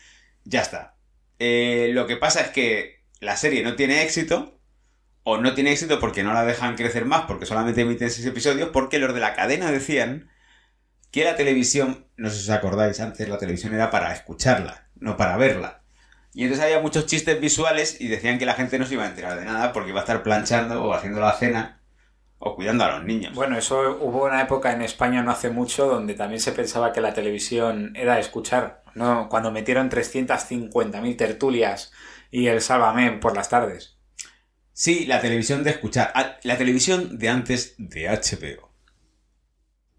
ya está. Eh, lo que pasa es que la serie no tiene éxito, o no tiene éxito porque no la dejan crecer más, porque solamente emiten seis episodios, porque los de la cadena decían que la televisión, no sé si os acordáis, antes la televisión era para escucharla, no para verla. Y entonces había muchos chistes visuales y decían que la gente no se iba a enterar de nada porque iba a estar planchando o haciendo la cena o cuidando a los niños. Bueno, eso hubo una época en España no hace mucho donde también se pensaba que la televisión era escuchar, ¿no? Cuando metieron 350.000 tertulias y el Sálvame por las tardes. Sí, la televisión de escuchar. Ah, La televisión de antes de HBO.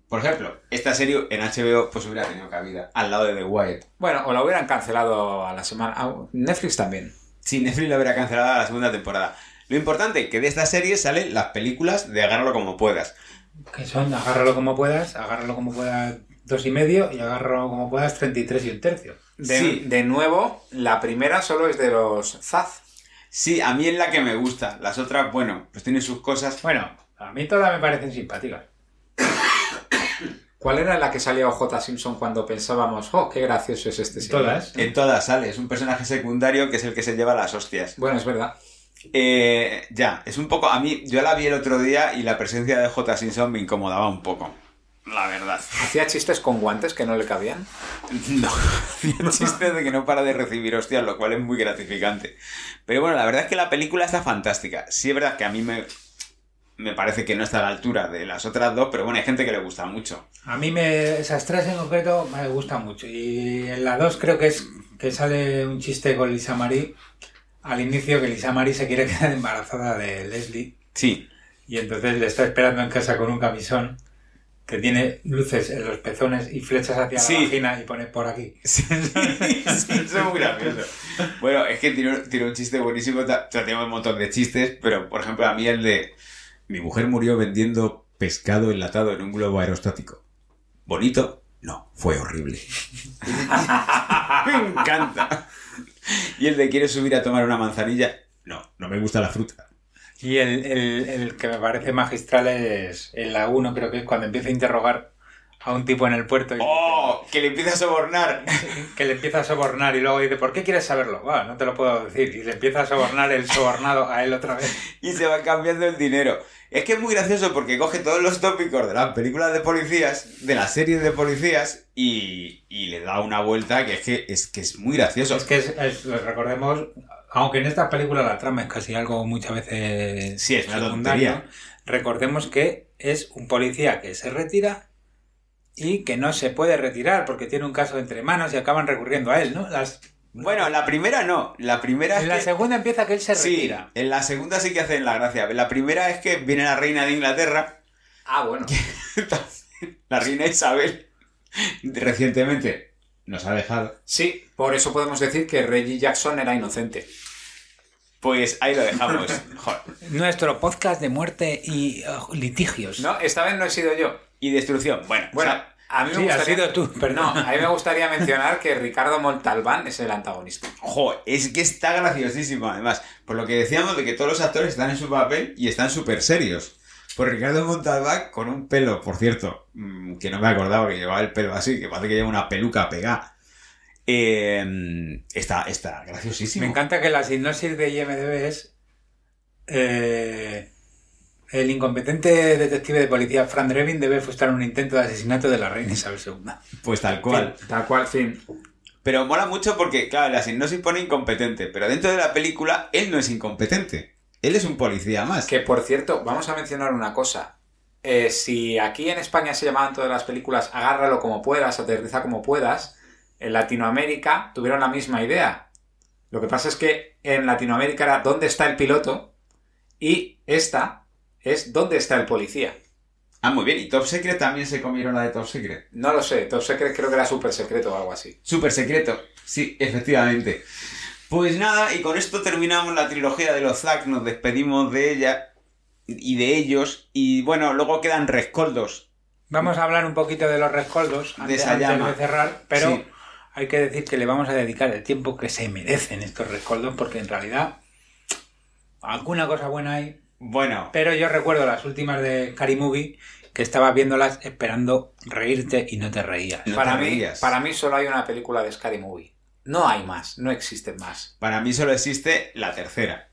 Por ejemplo, esta serie en HBO pues hubiera tenido cabida al lado de The Wire. Bueno, o la hubieran cancelado a la semana. ah, Netflix también. Si Netflix la hubiera cancelado a la segunda temporada. Lo importante que de esta serie salen las películas de Agárralo como puedas. Que son agárralo como puedas, agárralo como puedas dos y medio y agárralo como puedas 33 y un tercio. De, Sí. de nuevo, la primera solo es de los Zaz. Sí, a mí es la que me gusta. Las otras, bueno, pues tienen sus cosas. Bueno, a mí todas me parecen simpáticas. ¿Cuál era la que salía OJ Simpson cuando pensábamos, oh, qué gracioso es este señor? Todas. En todas sale. Es un personaje secundario que es el que se lleva las hostias. Bueno, es verdad. Eh, ya, es un poco. A mí, yo la vi el otro día y la presencia de J. Simpson me incomodaba un poco. La verdad. Hacía chistes con guantes que no le cabían. No, hacía chistes de que no para de recibir hostias, lo cual es muy gratificante. Pero bueno, la verdad es que la película está fantástica. Sí es verdad que a mí me, me parece que no está a la altura de las otras dos, pero bueno, hay gente que le gusta mucho. A mí me, esas tres en concreto me gustan mucho. Y en la dos creo que es que sale un chiste con Lisa Marie al inicio que Lisa Marie se quiere quedar embarazada de Leslie Sí, y entonces le está esperando en casa con un camisón que tiene luces en los pezones y flechas hacia Sí. la vagina y pone por aquí. Sí, sí, eso es muy gracioso. Bueno, es que tiene, tiene un chiste buenísimo. O sea, tiene un montón de chistes, pero por ejemplo, a mí el de. Mi mujer murió vendiendo pescado enlatado en un globo aerostático. ¿Bonito? No, fue horrible. me encanta. Y el de ¿Quieres subir a tomar una manzanilla? No, no me gusta la fruta. Y el, el- el que me parece magistral es en la 1, creo que es cuando empieza a interrogar a un tipo en el puerto y ¡Oh! Que le empieza a sobornar. que le empieza a sobornar y luego dice, ¿por qué quieres saberlo? "Buah, no te lo puedo decir. Y le empieza a sobornar el sobornado a él otra vez. y se va cambiando el dinero. Es que es muy gracioso porque coge todos los tópicos de las películas de policías, de las series de policías, y, y le da una vuelta que es que es, que es muy gracioso. Es que es, es- recordemos, aunque en esta película la trama es casi algo muchas veces Sí, es una tontería. recordemos que es un policía que se retira y que no se puede retirar porque tiene un caso entre manos y acaban recurriendo a él, ¿no? Las, Bueno, la primera no. La primera es en la que... segunda empieza que él se Sí, retira. en la segunda sí que hacen la gracia. La primera es que viene la reina de Inglaterra, Ah, bueno. la reina Isabel, recientemente nos ha dejado. Sí, por eso podemos decir que Reggie Jackson era inocente. Pues ahí lo dejamos. Joder. Nuestro podcast de muerte y uh, litigios. No, esta vez no he sido yo. Y destrucción. Bueno, Bueno, o sea, a mí me Sí, gustaría... tú, perdón. No, a mí me gustaría mencionar que Ricardo Montalbán es el antagonista. Jo, es que está graciosísimo, además. Por lo que decíamos de que todos los actores están en su papel y están súper serios. Por Ricardo Montalbán con un pelo, por cierto, mm, que no me acordaba que llevaba el pelo así, que parece que lleva una peluca pegada. Eh, está, está graciosísimo. Me encanta que la sinopsis de IMDB es eh, el incompetente detective de policía Fran Drebin debe frustrar un intento de asesinato de la reina Isabel II. Pues tal cual. Tal cual, fin. Pero mola mucho porque, claro, la sinopsis pone incompetente, pero dentro de la película él no es incompetente. Él es un policía más. Que por cierto, vamos a mencionar una cosa. Eh, si aquí en España se llamaban todas las películas Agárralo como puedas, aterriza como puedas, en Latinoamérica tuvieron la misma idea. Lo que pasa es que en Latinoamérica era ¿dónde está el piloto? Y esta es ¿dónde está el policía? Ah, muy bien. ¿Y Top Secret también se comieron la de Top Secret? No lo sé, Top Secret creo que era súper secreto o algo así. Súper secreto. Sí, efectivamente. Pues nada, y con esto terminamos la trilogía de los Zack, nos despedimos de ella y de ellos, y bueno, luego quedan rescoldos. Vamos a hablar un poquito de los rescoldos De antes, esa antes llama. de cerrar, pero Sí. hay que decir que le vamos a dedicar el tiempo que se merecen estos rescoldos porque en realidad alguna cosa buena hay, Bueno, pero yo recuerdo las últimas de Cari Movie que estabas viéndolas esperando reírte y no te reías. No para, te mí, para mí solo hay una película de Scary Movie. No hay más, no existen más. para mí solo existe la tercera.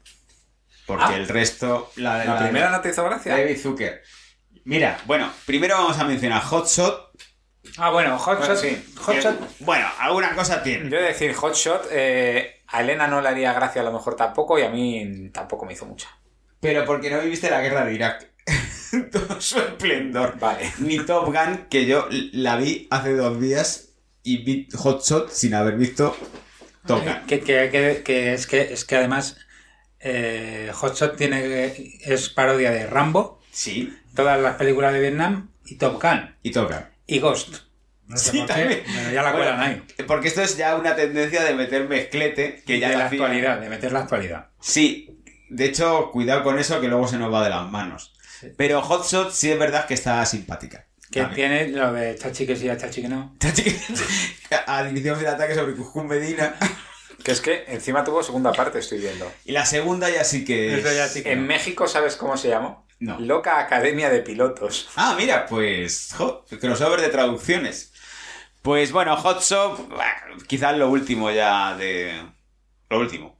Porque Ah. el resto... La, ¿La la- primera no te hizo gracia? David Zucker. Mira, bueno, primero vamos a mencionar Hot Shot, Ah, bueno, Hot Bueno, Shot. sí. Hot Shot. Bueno, alguna cosa tiene. Yo decir, Hotshot, eh, a Elena no le haría gracia a lo mejor tampoco y a mí tampoco me hizo mucha. Pero porque no viviste la guerra de Irak. Todo su esplendor. Vale. Ni Top Gun, que yo la vi hace dos días y vi Hot Shot sin haber visto Top Gun. Que, que- que- que es que es que además eh, Hot Shot tiene es parodia de Rambo, Sí, todas las películas de Vietnam y Top Gun y Top Gun. y Ghost. No sé Sí, por qué, también. pero ya la Bueno, cuelan ahí. Porque esto es ya una tendencia de meter mezclete que ya de la actualidad, de meter la actualidad. Sí, de hecho, cuidado con eso que luego se nos va de las manos. Pero Hot Shot sí es verdad que está simpática. Que tiene lo de chachi que sí, a chachi que no. Al inicio del ataque sobre Cuscún Medina. Que es que encima tuvo segunda parte, estoy viendo. Y la segunda ya sí que es... Eso ya sí que- En México, ¿sabes cómo se llamó? No. Loca Academia de Pilotos. Ah, mira, pues... jo, crossover de traducciones. Pues bueno, Hot Shot, bah, quizás lo último ya de... Lo último.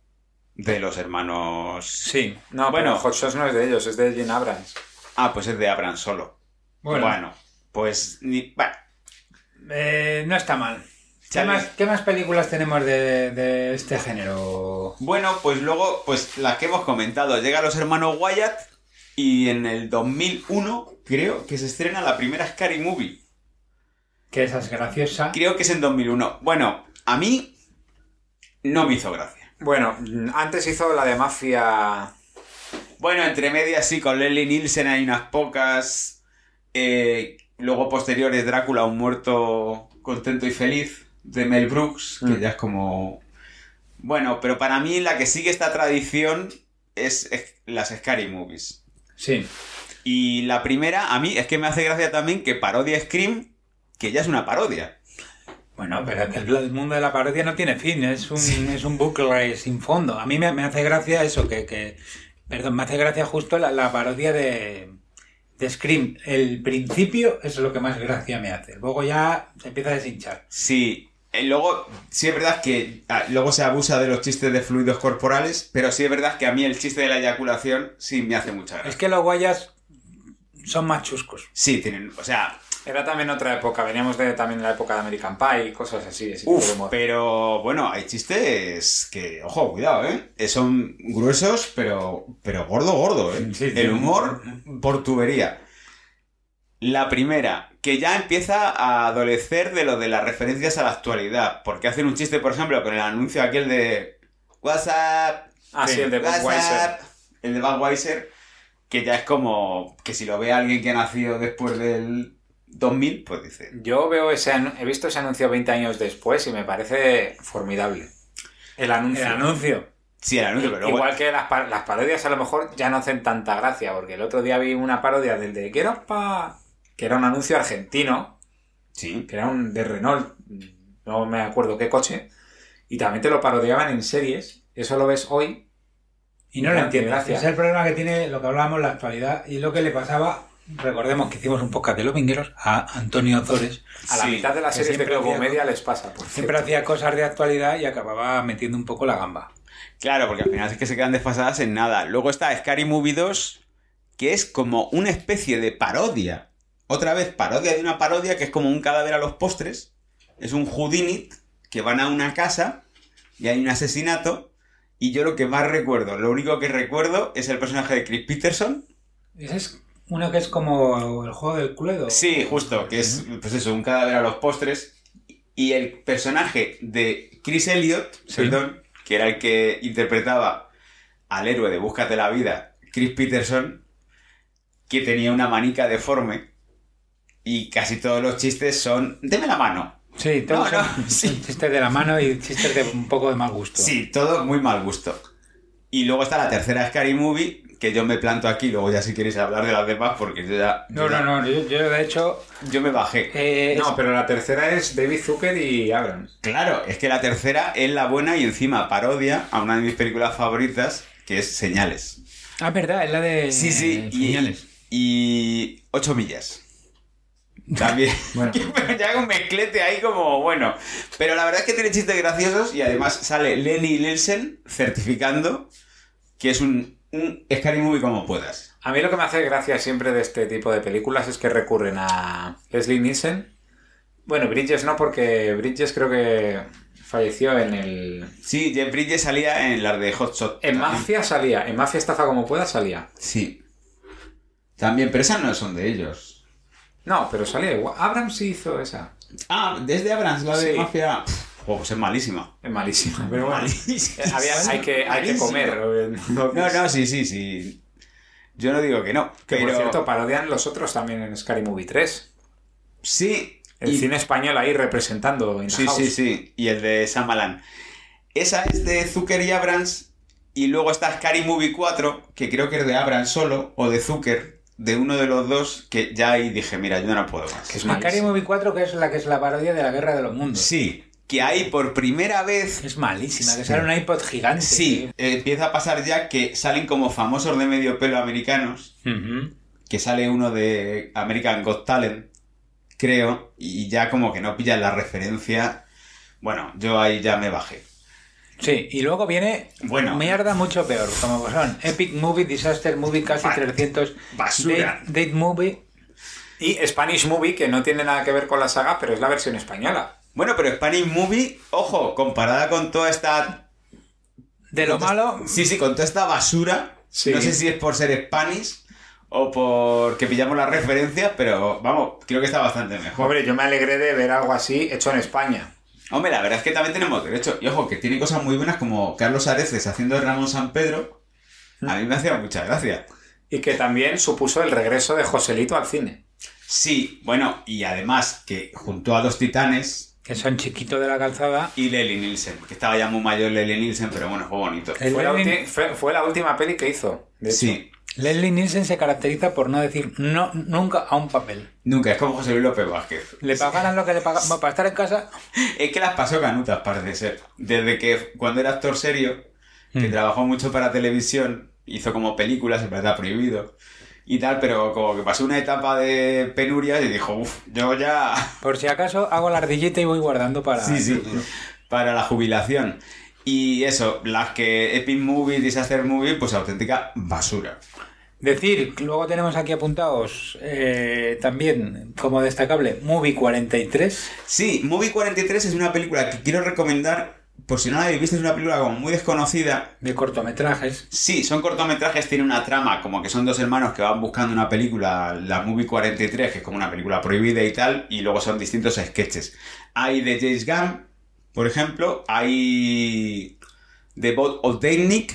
De los hermanos... Sí. No, Bueno. bueno, Hotshot no es de ellos, es de Jane Abrams. Ah, pues es de Abrams solo. Bueno, Bueno, pues... Ni... eh, no está mal. ¿Qué más, qué más películas tenemos de, de este género? Bueno, pues luego, pues las que hemos comentado. Llega los hermanos Wyatt y en el 2001 creo que se estrena la primera Scary Movie. Que esa es graciosa. Creo que es en 2001. Bueno, a mí no me hizo gracia. Bueno, antes hizo la de Mafia. Bueno, entre medias sí, con Leslie Nielsen hay unas pocas. Eh, luego posteriores Drácula, un muerto contento y feliz de Mel Brooks, que Mm. ya es como... Bueno, pero para mí la que sigue esta tradición es, es las Scary Movies. Sí. Y la primera, a mí es que me hace gracia también que parodia Scream, que ya es una parodia. Bueno, pero el, el mundo de la parodia no tiene fin, es un, es un bucle sin fondo. A mí me, me hace gracia eso, que, que- Perdón, me hace gracia justo la, la parodia de, de Scream. El principio es lo que más gracia me hace. Luego ya se empieza a deshinchar. Sí, eh, luego, sí es verdad que ah, luego se abusa de los chistes de fluidos corporales, pero sí es verdad que a mí el chiste de la eyaculación sí me hace mucha gracia. Es que los guayas son más chuscos. Sí, tienen, o sea, Era también otra época, veníamos de también de la época de American Pie y cosas así. de humor. pero bueno, hay chistes que, ojo, cuidado, ¿eh? Eh, Son gruesos, pero, pero gordo, gordo, ¿eh? Sí, sí. El humor por tubería. La primera, que ya empieza a adolecer de lo de las referencias a la actualidad, porque hacen un chiste, por ejemplo, con el anuncio aquel de WhatsApp, Ah, sí, el de Budweiser. WhatsApp, el de Budweiser, que ya es como que si lo ve alguien que ha nacido después del 2000, pues dice, Yo veo ese he visto ese anuncio 20 años después y me parece formidable. El anuncio. El anuncio. sí, el anuncio, pero Igual que las, las parodias a lo mejor ya no hacen tanta gracia, porque el otro día vi una parodia del de Quiero pa... que era un anuncio argentino, Sí, que era un de Renault, no me acuerdo qué coche, y también te lo parodiaban en series, eso lo ves hoy, Y no lo entiendes. gracias. Es el problema que tiene lo que hablábamos la actualidad y lo que le pasaba. Recordemos que hicimos un podcast de los vingueros a Antonio Ozores. a la Sí, mitad de las que series de Globo Media les pasa. Por Siempre cierto. hacía cosas de actualidad y acababa metiendo un poco la gamba. claro, porque al final es que se quedan desfasadas en nada. Luego está Scary Movie 2, que es como una especie de parodia. Otra vez, parodia de una parodia que es como un cadáver a los postres. Es un Houdinit que van a una casa y hay un asesinato. Y yo lo que más recuerdo, lo único que recuerdo es el personaje de Chris Peterson. Ese es uno que es como el juego del Cluedo. Sí, justo, que es, pues eso, un cadáver a los postres. Y el personaje de Chris Elliott, Sí. perdón, que era el que interpretaba al héroe de Búscate la vida, Chris Peterson, que tenía una manica deforme. Y casi todos los chistes son, deme la mano. Sí, todos No, no, sí. chistes de la mano y chistes de un poco de mal gusto. Sí, todo muy mal gusto. Y luego está la tercera Scary Movie, que yo me planto aquí, luego ya si queréis hablar de las demás, porque yo ya... No, yo no, ya- no. Yo, yo, de hecho. Yo me bajé. eh, No, pero la tercera es David Zucker y Abrams. Claro, es que la tercera es la buena y encima parodia a una de mis películas favoritas, que es Señales. Ah, verdad, es la de. Sí, sí, y, Señales. y 8 millas. También. Bueno. Pero ya un mezclete ahí como bueno. Pero la verdad es que tiene chistes graciosos y además sale Lenny Nielsen certificando que es un, un Scary Movie como puedas. A mí lo que me hace gracia siempre de este tipo de películas es que recurren a Leslie Nielsen Bueno, Bridges no, porque Bridges creo que falleció en el... Sí, Jeff Bridges salía en las de Hot Shot. En. Mafia salía, en Mafia estafa como pueda salía. Sí. También, pero esas no son de ellos. No, pero salía igual. Abrams sí hizo esa. Ah, desde Abrams, la de Sí. Mafia. Pff, oh, pues es malísima. Es malísima, pero bueno. Malísima. Había- hay, que, hay que comer. No, no, sí, sí, sí. Yo no digo que no. Que pero por cierto, parodian los otros también en Scary Movie 3. sí. El y- cine español ahí representando. in Sí, house. sí, sí. Y el de Samalan. Esa es de Zucker y Abrams. Y luego está Scary Movie 4, que creo que es de Abrams solo, o de Zucker, de uno de los dos, que ya ahí dije, mira, yo no puedo más. Que es Scary. Movie 4, que es la que es la parodia de la Guerra de los Mundos. Sí, que ahí por primera vez Es malísima, que sale un iPod gigante. Sí, eh, empieza a pasar ya que salen como famosos de medio pelo americanos, que sale uno de American Got Talent, creo, y ya como que no pillan la referencia. Bueno, yo ahí ya me bajé. Sí, y luego viene Bueno. mierda mucho peor, como son Epic Movie, Disaster Movie, casi Ba- 300, basura. Date, Date Movie, Y Spanish Movie, que no tiene nada que ver con la saga, pero es la versión española. Bueno, pero Spanish Movie, ojo, comparada con toda esta... de lo malo, Sí, sí, con toda esta basura. Sí. No sé si es por ser Spanish o por que pillamos las referencias, pero vamos, creo que está bastante mejor. Hombre, yo me alegré de ver algo así hecho en España. Hombre, la verdad es que también tenemos derecho. Y ojo, que tiene cosas muy buenas como Carlos Areces haciendo de Ramón San Pedro. A mí me hacía mucha gracia. Y que también supuso el regreso de Joselito al cine. Sí, bueno, y además que junto a dos titanes que son chiquitos de la calzada, y Lely Nielsen, que estaba ya muy mayor Lely Nielsen, pero bueno, fue bonito. Fue la, Lenin- ulti- fue, fue la última peli que hizo. de. Sí, Leslie Nielsen se caracteriza por no decir no nunca a un papel. nunca, es como José Luis López Vázquez. Le pagaran lo que le pagaban para estar en casa. Es que las pasó canutas, parece ser. Desde que cuando era actor serio, que Mm. trabajó mucho para televisión, hizo como películas, en verdad prohibido y tal, pero como que pasó una etapa de penurias y dijo, uff, yo ya... Por si acaso hago la ardillita y voy guardando para. Sí, sí, para la jubilación. Y eso, las que Epic Movie, Disaster Movie, pues auténtica basura. Decir, luego tenemos aquí apuntados eh, también como destacable Movie 43. Sí, Movie 43 es una película que quiero recomendar, por si no la habéis visto, es una película como muy desconocida, de cortometrajes. Sí, son cortometrajes, tiene una trama, como que son dos hermanos que van buscando una película, la Movie 43, que es como una película prohibida y tal, y luego son distintos sketches. Hay de James Gunn, por ejemplo, hay de Bob Odenik,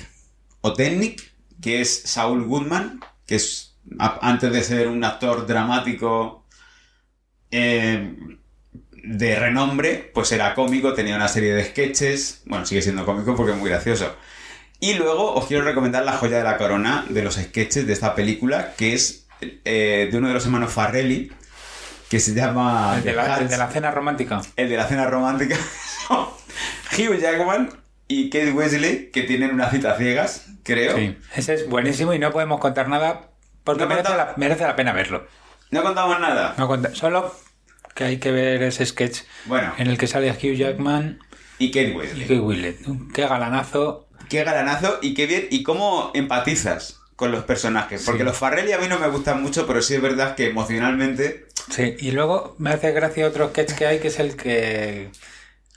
Odenik, que es Saul Goodman, que es antes de ser un actor dramático eh, de renombre, pues era cómico, tenía una serie de sketches, bueno, sigue siendo cómico porque es muy gracioso. Y luego os quiero recomendar la joya de la corona de los sketches de esta película, que es eh, de uno de los hermanos Farrelly, que se llama el, de la, el Hats, de la cena romántica. el de la cena romántica. Hugh Jackman y Kate Wesley, que tienen una cita ciegas, creo. Sí. Ese es buenísimo y no podemos contar nada porque No merece, la, merece la pena verlo. No contamos nada. No solo que hay que ver ese sketch Bueno, en el que sale Hugh Jackman y Kate y Wesley. Kate Winslet. Qué galanazo. Qué galanazo y qué bien. Y cómo empatizas con los personajes. Porque Sí. los Farrelly a mí no me gustan mucho, pero sí es verdad que emocionalmente. Sí, y luego me hace gracia otro sketch que hay que es el que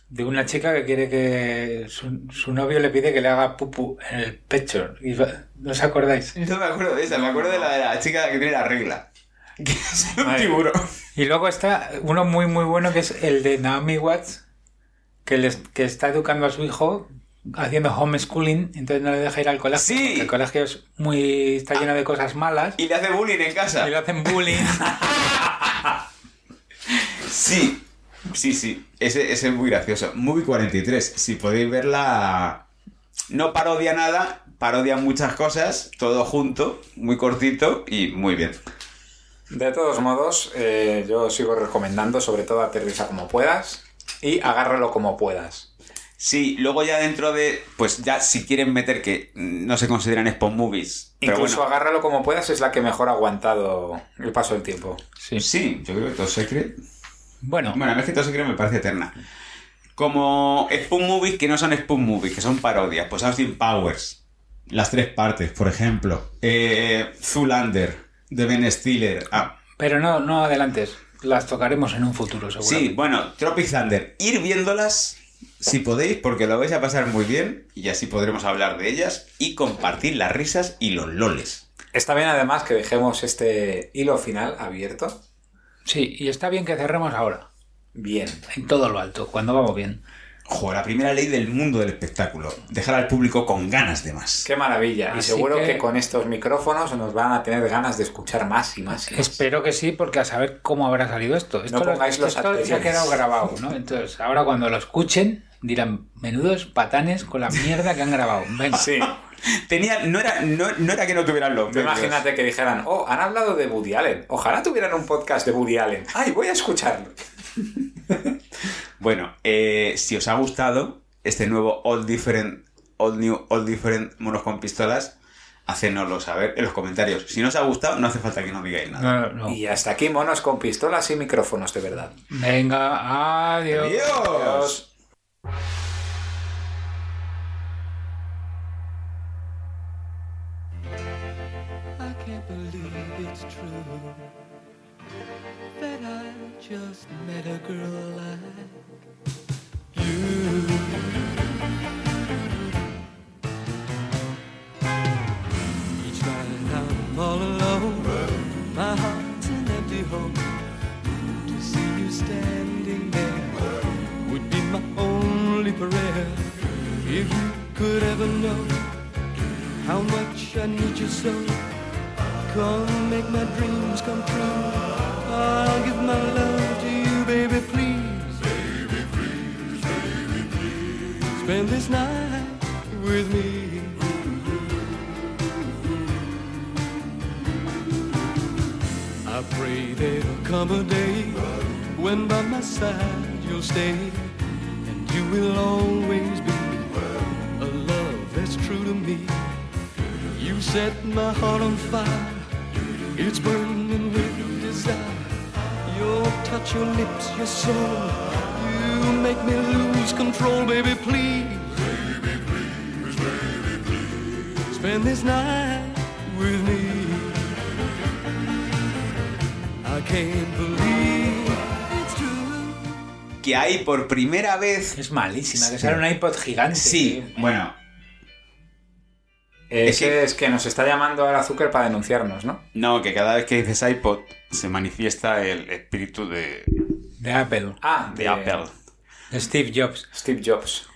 de una chica que quiere que su, su novio le pide que le haga pupu en el pecho. Y va- ¿No os acordáis? No me acuerdo de esa, me acuerdo de la de la chica que tiene la regla. Que es un tiburón. Y luego está uno muy muy bueno que es el de Naomi Watts, que, les, que está educando a su hijo haciendo homeschooling, entonces no le deja ir al colegio. Sí. El colegio es muy está lleno de cosas malas Y le hace bullying en casa. y le hacen bullying. Sí, sí, sí. Ese, ese es muy gracioso. Movie 43. Si podéis verla. No parodia nada, parodia muchas cosas, todo junto, muy cortito y muy bien. De todos modos, eh, yo sigo recomendando, sobre todo aterriza como puedas y agárralo como puedas. Sí, luego ya dentro de. Pues ya si quieren meter que no se consideran spawn movies. Pero Incluso bueno. agárralo como puedas es la que mejor ha aguantado el paso del tiempo. Sí. Sí, yo creo que Top Secret. Bueno, Bueno, a mí es que Top Secret me parece eterna. Como spawn movies que no son spawn movies, que son parodias. Pues Austin Powers. Las tres partes, por ejemplo. Eh, Zoolander, de Ben Stiller. Ah, pero no, no adelantes. las tocaremos en un futuro, Sí, seguramente. bueno, Tropic Thunder, ir viéndolas si podéis, porque lo vais a pasar muy bien y así podremos hablar de ellas y compartir las risas y los loles. Está bien además que dejemos este hilo final abierto. Sí, y está bien que cerremos ahora. Bien. En todo lo alto, cuando vamos bien. Joder, la primera ley del mundo del espectáculo. Dejar al público con ganas de más. Qué maravilla. Y Así seguro que... que- con estos micrófonos nos van a tener ganas de escuchar más y más. y más. Espero que sí, porque a saber cómo habrá salido esto. Esto, No lo- pongáis los esto ya ha quedado grabado, ¿no? Entonces, ahora cuando lo escuchen, dirán, menudos patanes con la mierda que han grabado. Venga. Sí. Tenía, no, era, no, no era que no tuvieran los medios. imagínate que dijeran, oh, han hablado de Woody Allen. Ojalá tuvieran un podcast de Woody Allen. Ay, voy a escucharlo. Bueno, eh, si os ha gustado este nuevo All Different, All New, All Different Monos con Pistolas, hacénoslo saber en los comentarios. Si no os ha gustado, no hace falta que no digáis nada. No, no. Y hasta aquí monos con pistolas y micrófonos, de verdad. Venga, adiós. ¡Adiós! I can't believe it's true that I just met a girl like you. Each night I'm all alone, my heart's an empty home. To see you standing there would be my only prayer. If you could ever know how much I need you so. Come make my dreams come true. I'll give my love to you, baby, please. Baby, please, baby, please. Spend this night with me. I pray there'll come a day when by my side you'll stay, and you will always be a love that's true to me. You set my heart on fire. It's burning with desire. Touch, your lips, your soul. You make me lose control, baby, please. Spend this night with me. I can't believe it's true. Que hay por primera vez... Es malísima, que sale un iPod gigante. Sí, bueno, Ese Es que- es que nos está llamando al azúcar para denunciarnos, ¿no? no, que cada vez que dices iPod se manifiesta el espíritu de, De Apple. Ah, de Apple. De Steve Jobs. Steve Jobs.